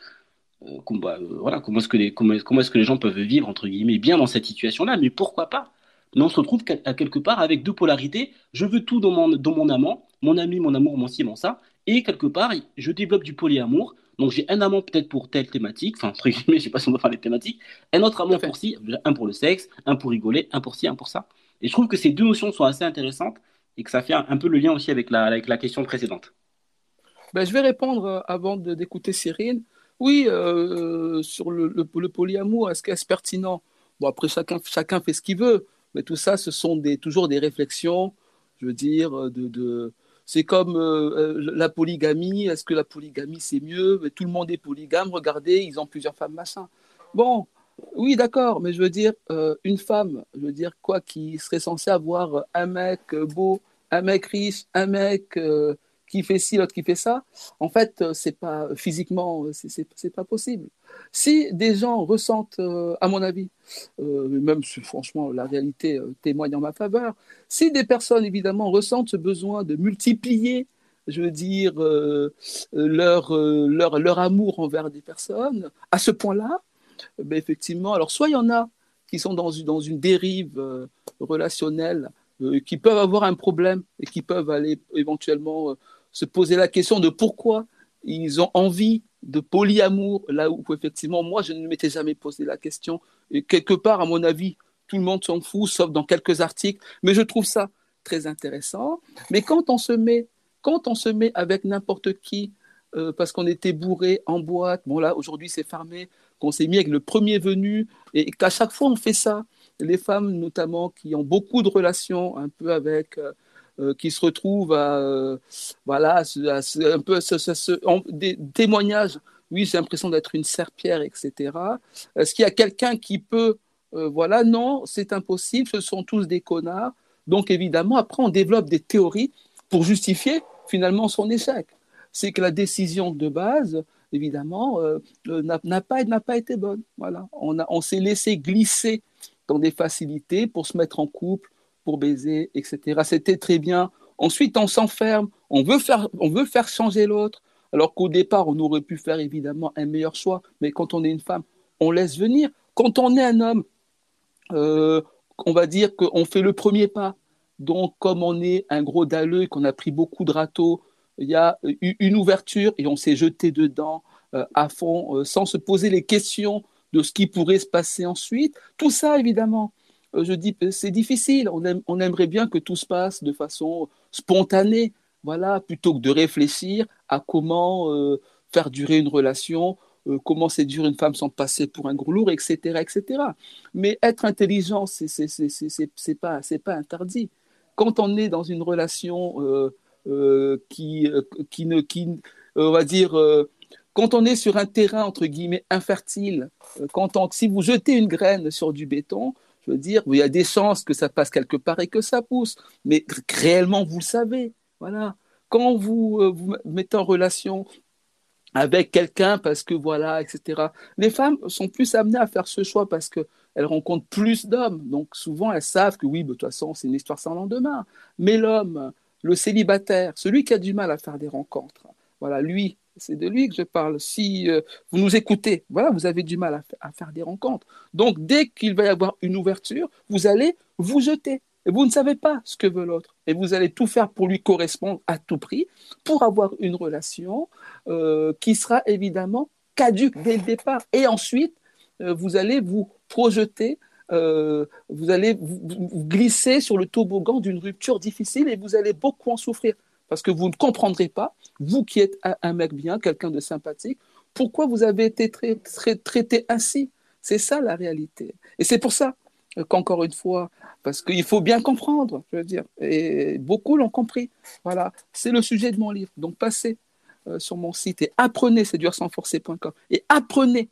euh, bah, voilà, comment est-ce que, les, comment, comment est-ce que les gens peuvent vivre, entre guillemets, bien dans cette situation-là, mais pourquoi pas? Mais on se retrouve à quelque part avec deux polarités. Je veux tout dans mon, dans mon amant, mon ami, mon amour, mon ci, mon ça. Et quelque part, je développe du polyamour. Donc j'ai un amant peut-être pour telle thématique, enfin entre guillemets, je sais pas si on va faire les thématiques, un autre amant pour ci, un pour le sexe, un pour rigoler, un pour ci, un pour ça. Et je trouve que ces deux notions sont assez intéressantes et que ça fait un, peu le lien aussi avec la, avec la question précédente. Ben, je vais répondre euh, avant d'écouter Cyril. Oui, euh, sur le, le, polyamour, est-ce que c'est pertinent? Bon, après, chacun, chacun fait ce qu'il veut. Mais tout ça, ce sont des, toujours des réflexions, je veux dire, euh, de, de c'est comme euh, euh, la polygamie. Est-ce que la polygamie c'est mieux? Tout le monde est polygame. Regardez, ils ont plusieurs femmes, machin. Bon, oui, d'accord, mais je veux dire, une femme, je veux dire quoi, qui serait censée avoir un mec beau, un mec riche, un mec qui fait ci, l'autre qui fait ça. En fait, c'est pas physiquement, c'est pas possible. Si des gens ressentent, euh, à mon avis, euh, même si franchement la réalité euh, témoigne en ma faveur, si des personnes évidemment ressentent ce besoin de multiplier, je veux dire, leur, leur, leur amour envers des personnes, à ce point-là, ben effectivement, alors soit il y en a qui sont dans dans une dérive relationnelle, qui peuvent avoir un problème et qui peuvent aller éventuellement se poser la question de pourquoi ils ont envie de polyamour, là où effectivement, moi, je ne m'étais jamais posé la question. Et quelque part, à mon avis, tout le monde s'en fout, sauf dans quelques articles. Mais je trouve ça très intéressant. Mais quand on se met, quand on se met avec n'importe qui, euh, parce qu'on était bourré en boîte, bon là, aujourd'hui c'est fermé, qu'on s'est mis avec le premier venu, et qu'à chaque fois on fait ça, les femmes notamment qui ont beaucoup de relations un peu avec... Euh, euh, qui se retrouvent à, euh, voilà, un peu des témoignages. Oui, j'ai l'impression d'être une serpillère, etc. Est-ce qu'il y a quelqu'un qui peut, euh, voilà, non, c'est impossible. Ce sont tous des connards. Donc évidemment, après, on développe des théories pour justifier finalement son échec. C'est que la décision de base, évidemment, n'a pas, pas été bonne. Voilà, on, on s'est laissé glisser dans des facilités pour se mettre en couple, pour baiser, etc. C'était très bien. Ensuite, on s'enferme, on veut faire, on veut faire changer l'autre, alors qu'au départ, on aurait pu faire évidemment un meilleur choix. Mais quand on est une femme, on laisse venir. Quand on est un homme, euh, on va dire qu'on fait le premier pas. Donc, comme on est un gros dalleux et qu'on a pris beaucoup de râteaux, il y a eu une ouverture et on s'est jeté dedans euh, à fond, euh, sans se poser les questions de ce qui pourrait se passer ensuite. Tout ça, évidemment, je dis c'est difficile. On, aimerait bien que tout se passe de façon spontanée, voilà, plutôt que de réfléchir à comment euh, faire durer une relation, euh, comment séduire une femme sans passer pour un gros lourd, etc., etc. Mais être intelligent, c'est c'est pas pas interdit. Quand on est dans une relation qui qui ne qui on va dire quand on est sur un terrain entre guillemets infertile, quand on, si vous jetez une graine sur du béton, je veux dire, il y a des chances que ça passe quelque part et que ça pousse. Mais réellement, vous le savez. Voilà. Quand vous euh, vous mettez en relation avec quelqu'un parce que voilà, etc. Les femmes sont plus amenées à faire ce choix parce qu'elles rencontrent plus d'hommes. Donc souvent, elles savent que oui, de toute façon, c'est une histoire sans lendemain. Mais l'homme, le célibataire, celui qui a du mal à faire des rencontres, voilà, lui, c'est de lui que je parle. Si euh, vous nous écoutez, voilà, vous avez du mal à, faire des rencontres. Donc, dès qu'il va y avoir une ouverture, vous allez vous jeter. Et vous ne savez pas ce que veut l'autre. Et vous allez tout faire pour lui correspondre à tout prix, pour avoir une relation euh, qui sera évidemment caduque dès le départ. Et ensuite, euh, vous allez vous projeter, vous allez vous glisser sur le toboggan d'une rupture difficile et vous allez beaucoup en souffrir parce que vous ne comprendrez pas, vous qui êtes un mec bien, quelqu'un de sympathique, pourquoi vous avez été traité ainsi. C'est ça la réalité. Et c'est pour ça qu'encore une fois, parce qu'il faut bien comprendre, je veux dire, et beaucoup l'ont compris. Voilà, c'est le sujet de mon livre. Donc passez euh, sur mon site et apprenez séduire-sans-forcer.com et apprenez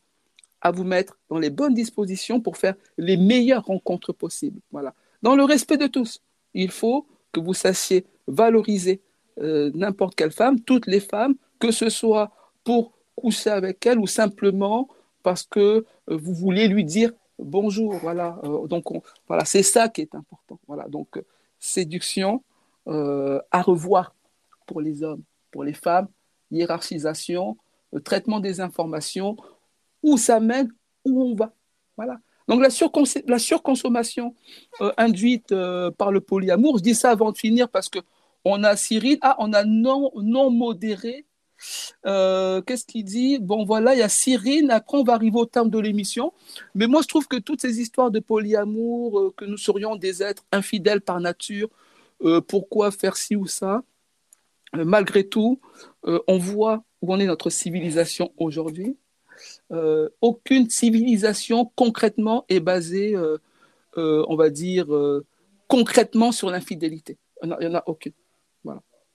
à vous mettre dans les bonnes dispositions pour faire les meilleures rencontres possibles. Voilà, dans le respect de tous. Il faut que vous sachiez valoriser euh, n'importe quelle femme, toutes les femmes, que ce soit pour coucher avec elle ou simplement parce que euh, vous voulez lui dire bonjour. Voilà, euh, donc voilà, c'est ça qui est important. Voilà, donc séduction à revoir pour les hommes, pour les femmes, hiérarchisation, traitement des informations, où ça mène, où on va. Voilà. Donc la, la surconsommation induite par le polyamour, je dis ça avant de finir parce que on a Cyril, ah, on a non, modéré. Euh, qu'est-ce qu'il dit? Bon, voilà, il y a Cyril, après on va arriver au terme de l'émission. Mais moi, je trouve que toutes ces histoires de polyamour, euh, que nous serions des êtres infidèles par nature, euh, pourquoi faire ci ou ça? Malgré tout, on voit où en est notre civilisation aujourd'hui. aucune civilisation concrètement est basée, on va dire, concrètement sur l'infidélité. Il n'y en, a aucune.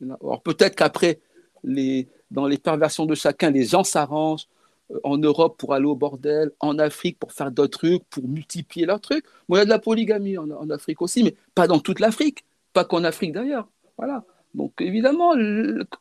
Alors peut-être qu'après, les, dans les perversions de chacun, les gens s'arrangent euh, en Europe pour aller au bordel, en Afrique pour faire d'autres trucs, pour multiplier leurs trucs. Bon, il y a de la polygamie en, en Afrique aussi, mais pas dans toute l'Afrique, pas qu'en Afrique d'ailleurs. Voilà. Donc évidemment,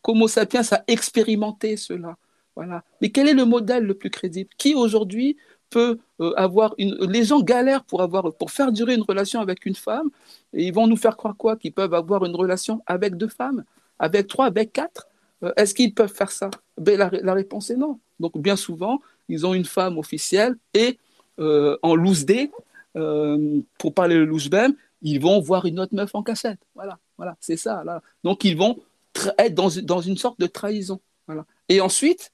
Homo sapiens a expérimenté cela. Voilà. Mais quel est le modèle le plus crédible? Qui aujourd'hui peut euh, avoir une. Les gens galèrent pour, avoir, pour faire durer une relation avec une femme, et ils vont nous faire croire quoi? Qu'ils peuvent avoir une relation avec deux femmes? Avec trois, avec quatre euh, Est-ce qu'ils peuvent faire ça? Ben, la, réponse est non. Donc bien souvent, ils ont une femme officielle et euh, en loose day, euh, pour parler le loose même, ils vont voir une autre meuf en cassette. Voilà, voilà, c'est ça. Donc ils vont être dans, une sorte de trahison. Et ensuite,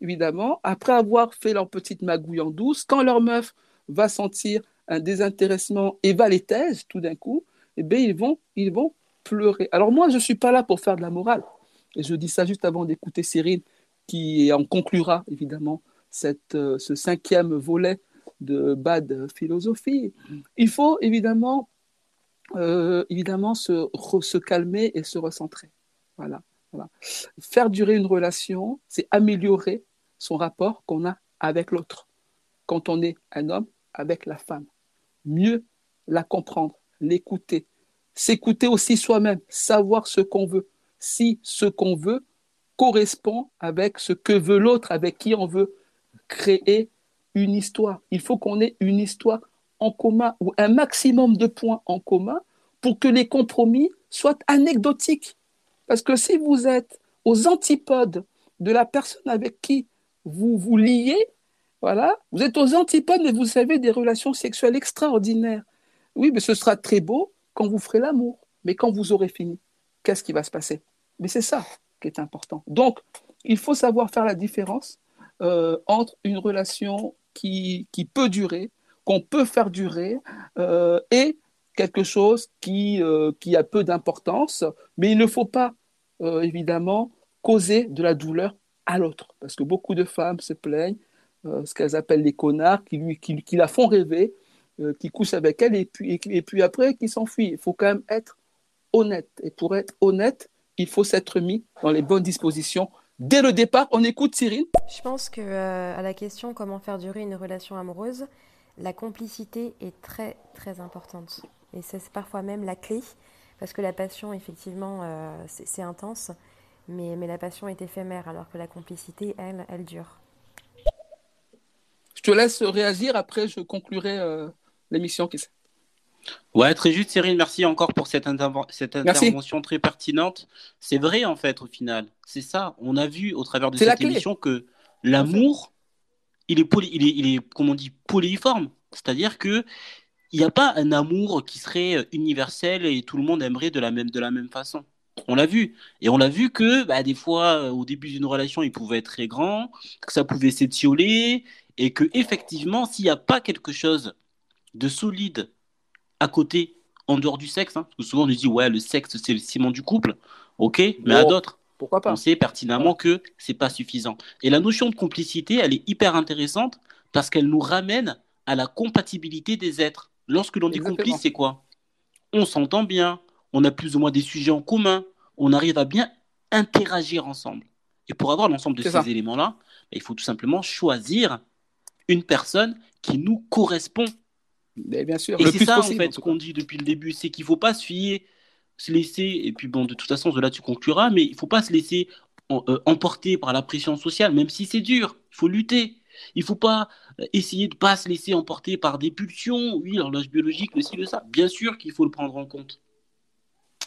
évidemment, après avoir fait leur petite magouille en douce, quand leur meuf va sentir un désintéressement et va les taise tout d'un coup, eh bien, ils vont, ils vont pleurer. Alors moi, je ne suis pas là pour faire de la morale. Et je dis ça juste avant d'écouter Cyril, qui en conclura évidemment cette, euh, ce cinquième volet de Bad Philosophie. Il faut évidemment, euh, évidemment se, se calmer et se recentrer. Voilà, voilà. Faire durer une relation, c'est améliorer son rapport qu'on a avec l'autre. Quand on est un homme avec la femme. Mieux la comprendre, l'écouter, s'écouter aussi soi-même, savoir ce qu'on veut. Si ce qu'on veut correspond avec ce que veut l'autre, avec qui on veut créer une histoire. Il faut qu'on ait une histoire en commun ou un maximum de points en commun pour que les compromis soient anecdotiques. Parce que si vous êtes aux antipodes de la personne avec qui vous vous liez, voilà, vous êtes aux antipodes, mais vous avez des relations sexuelles extraordinaires. Oui, mais ce sera très beau, quand vous ferez l'amour. Mais quand vous aurez fini, qu'est-ce qui va se passer? Mais c'est ça qui est important. Donc, il faut savoir faire la différence euh, entre une relation qui, peut durer, qu'on peut faire durer, euh, et quelque chose qui, euh, qui a peu d'importance, mais il ne faut pas, évidemment, causer de la douleur à l'autre. Parce que beaucoup de femmes se plaignent, ce qu'elles appellent les connards, qui la font rêver, euh, qui couche avec elle et puis, et, puis après qui s'enfuit. Il faut quand même être honnête. Et pour être honnête, il faut s'être mis dans les bonnes dispositions. Dès le départ, on écoute Cyril. Je pense que euh, à la question comment faire durer une relation amoureuse, la complicité est très très importante. Et c'est parfois même la clé, parce que la passion, effectivement, euh, c'est intense, mais, mais la passion est éphémère, alors que la complicité, elle, elle dure. Je te laisse réagir, après je conclurai l'émission. Ouais, très juste, Cyril. Merci encore pour cette, cette intervention très pertinente. C'est vrai, en fait, au final. C'est ça. On a vu au travers de cette émission que l'amour, il est, poly... il, est, il est, comme on dit, polyforme. C'est-à-dire que il n'y a pas un amour qui serait universel et tout le monde aimerait de la même, de la même façon. On l'a vu. Et on l'a vu que bah, des fois, au début d'une relation, il pouvait être très grand, que ça pouvait s'étioler, et que effectivement, s'il n'y a pas quelque chose de solide à côté, en dehors du sexe. Hein, parce que souvent on nous dit, ouais, le sexe, c'est le ciment du couple. Ok, mais à d'autres, pourquoi pas on sait pertinemment que c'est pas suffisant. Et la notion de complicité, elle est hyper intéressante parce qu'elle nous ramène à la compatibilité des êtres. Lorsque l'on dit complice, c'est quoi? On s'entend bien, on a plus ou moins des sujets en commun, on arrive à bien interagir ensemble. Et pour avoir l'ensemble de ces éléments-là, il faut tout simplement choisir une personne qui nous correspond. Mais bien sûr. Et c'est ça, en fait, ce qu'on dit depuis le début, c'est qu'il ne faut pas se fier, se laisser, et puis bon, de toute façon, de là, tu concluras, mais il ne faut pas se laisser euh, emporter par la pression sociale, même si c'est dur. Il faut lutter. Il ne faut pas euh, essayer de ne pas se laisser emporter par des pulsions. Oui, l'horloge biologique, le ci, le ça. Bien sûr qu'il faut le prendre en compte.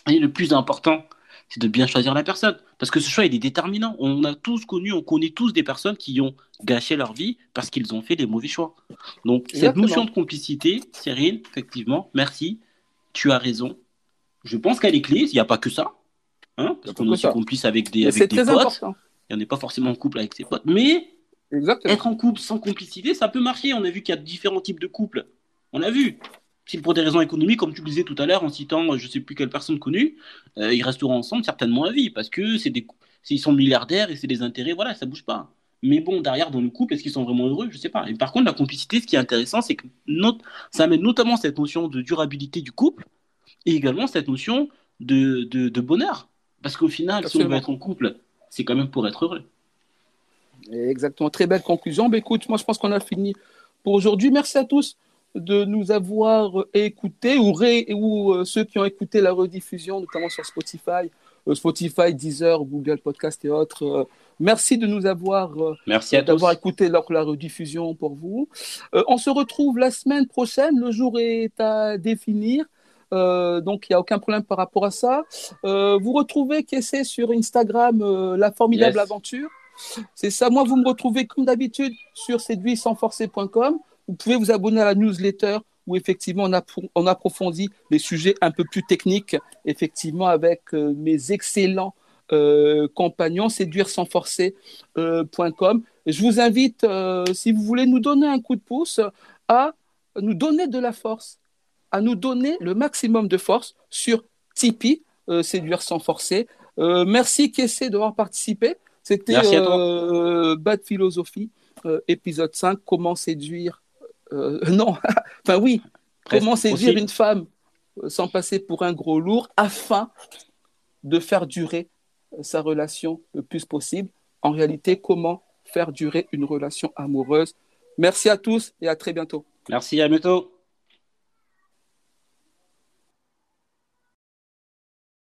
Et le plus important, c'est de bien choisir la personne. Parce que ce choix, il est déterminant. On a tous connu, on connaît tous des personnes qui ont gâché leur vie parce qu'ils ont fait des mauvais choix. Donc, cette notion de complicité, Cyril, effectivement, merci, tu as raison. Je pense est clé, il n'y a pas que ça. Hein, parce qu'on est aussi complice avec des, avec des potes. Et on n'est pas forcément en couple avec ses potes. Mais être en couple sans complicité, ça peut marcher. On a vu qu'il y a différents types de couples. On a vu si pour des raisons économiques, comme tu le disais tout à l'heure en citant je ne sais plus quelle personne connue, euh, ils resteront ensemble certainement à vie parce que c'est des, ils sont milliardaires et c'est des intérêts, voilà, ça bouge pas. Mais bon, derrière, dans le couple, est-ce qu'ils sont vraiment heureux? Je ne sais pas. Et par contre, la complicité, ce qui est intéressant, c'est que ça amène notamment cette notion de durabilité du couple et également cette notion de, de, bonheur. Parce qu'au final, si on veut être en couple, c'est quand même pour être heureux. Exactement. Très belle conclusion. Ben, écoute, moi, je pense qu'on a fini pour aujourd'hui. Merci à tous de nous avoir écoutés ou, ou euh, ceux qui ont écouté la rediffusion, notamment sur Spotify, euh, Spotify, Deezer, Google Podcast et autres. Euh, merci de nous avoir, merci d'avoir écouté la, la rediffusion pour vous. on se retrouve la semaine prochaine. Le jour est à définir. donc il n'y a aucun problème par rapport à ça. vous retrouvez Kessé sur Instagram, La Formidable Aventure. C'est ça. Moi, vous me retrouvez comme d'habitude sur séduit-sans-forcer.com. Vous pouvez vous abonner à la newsletter où effectivement on, approfondit les sujets un peu plus techniques, effectivement avec euh, mes excellents euh, compagnons, séduire sans forcer.com. Euh, Je vous invite, si vous voulez nous donner un coup de pouce, à nous donner de la force, à nous donner le maximum de force sur Tipeee, séduire sans forcer. merci Kessé d'avoir participé. C'était Bad Philosophie, épisode 5, comment séduire euh, non, enfin oui, comment séduire une femme euh, sans passer pour un gros lourd afin de faire durer euh, sa relation le plus possible? En réalité, comment faire durer une relation amoureuse? Merci à tous et à très bientôt. Merci, à bientôt.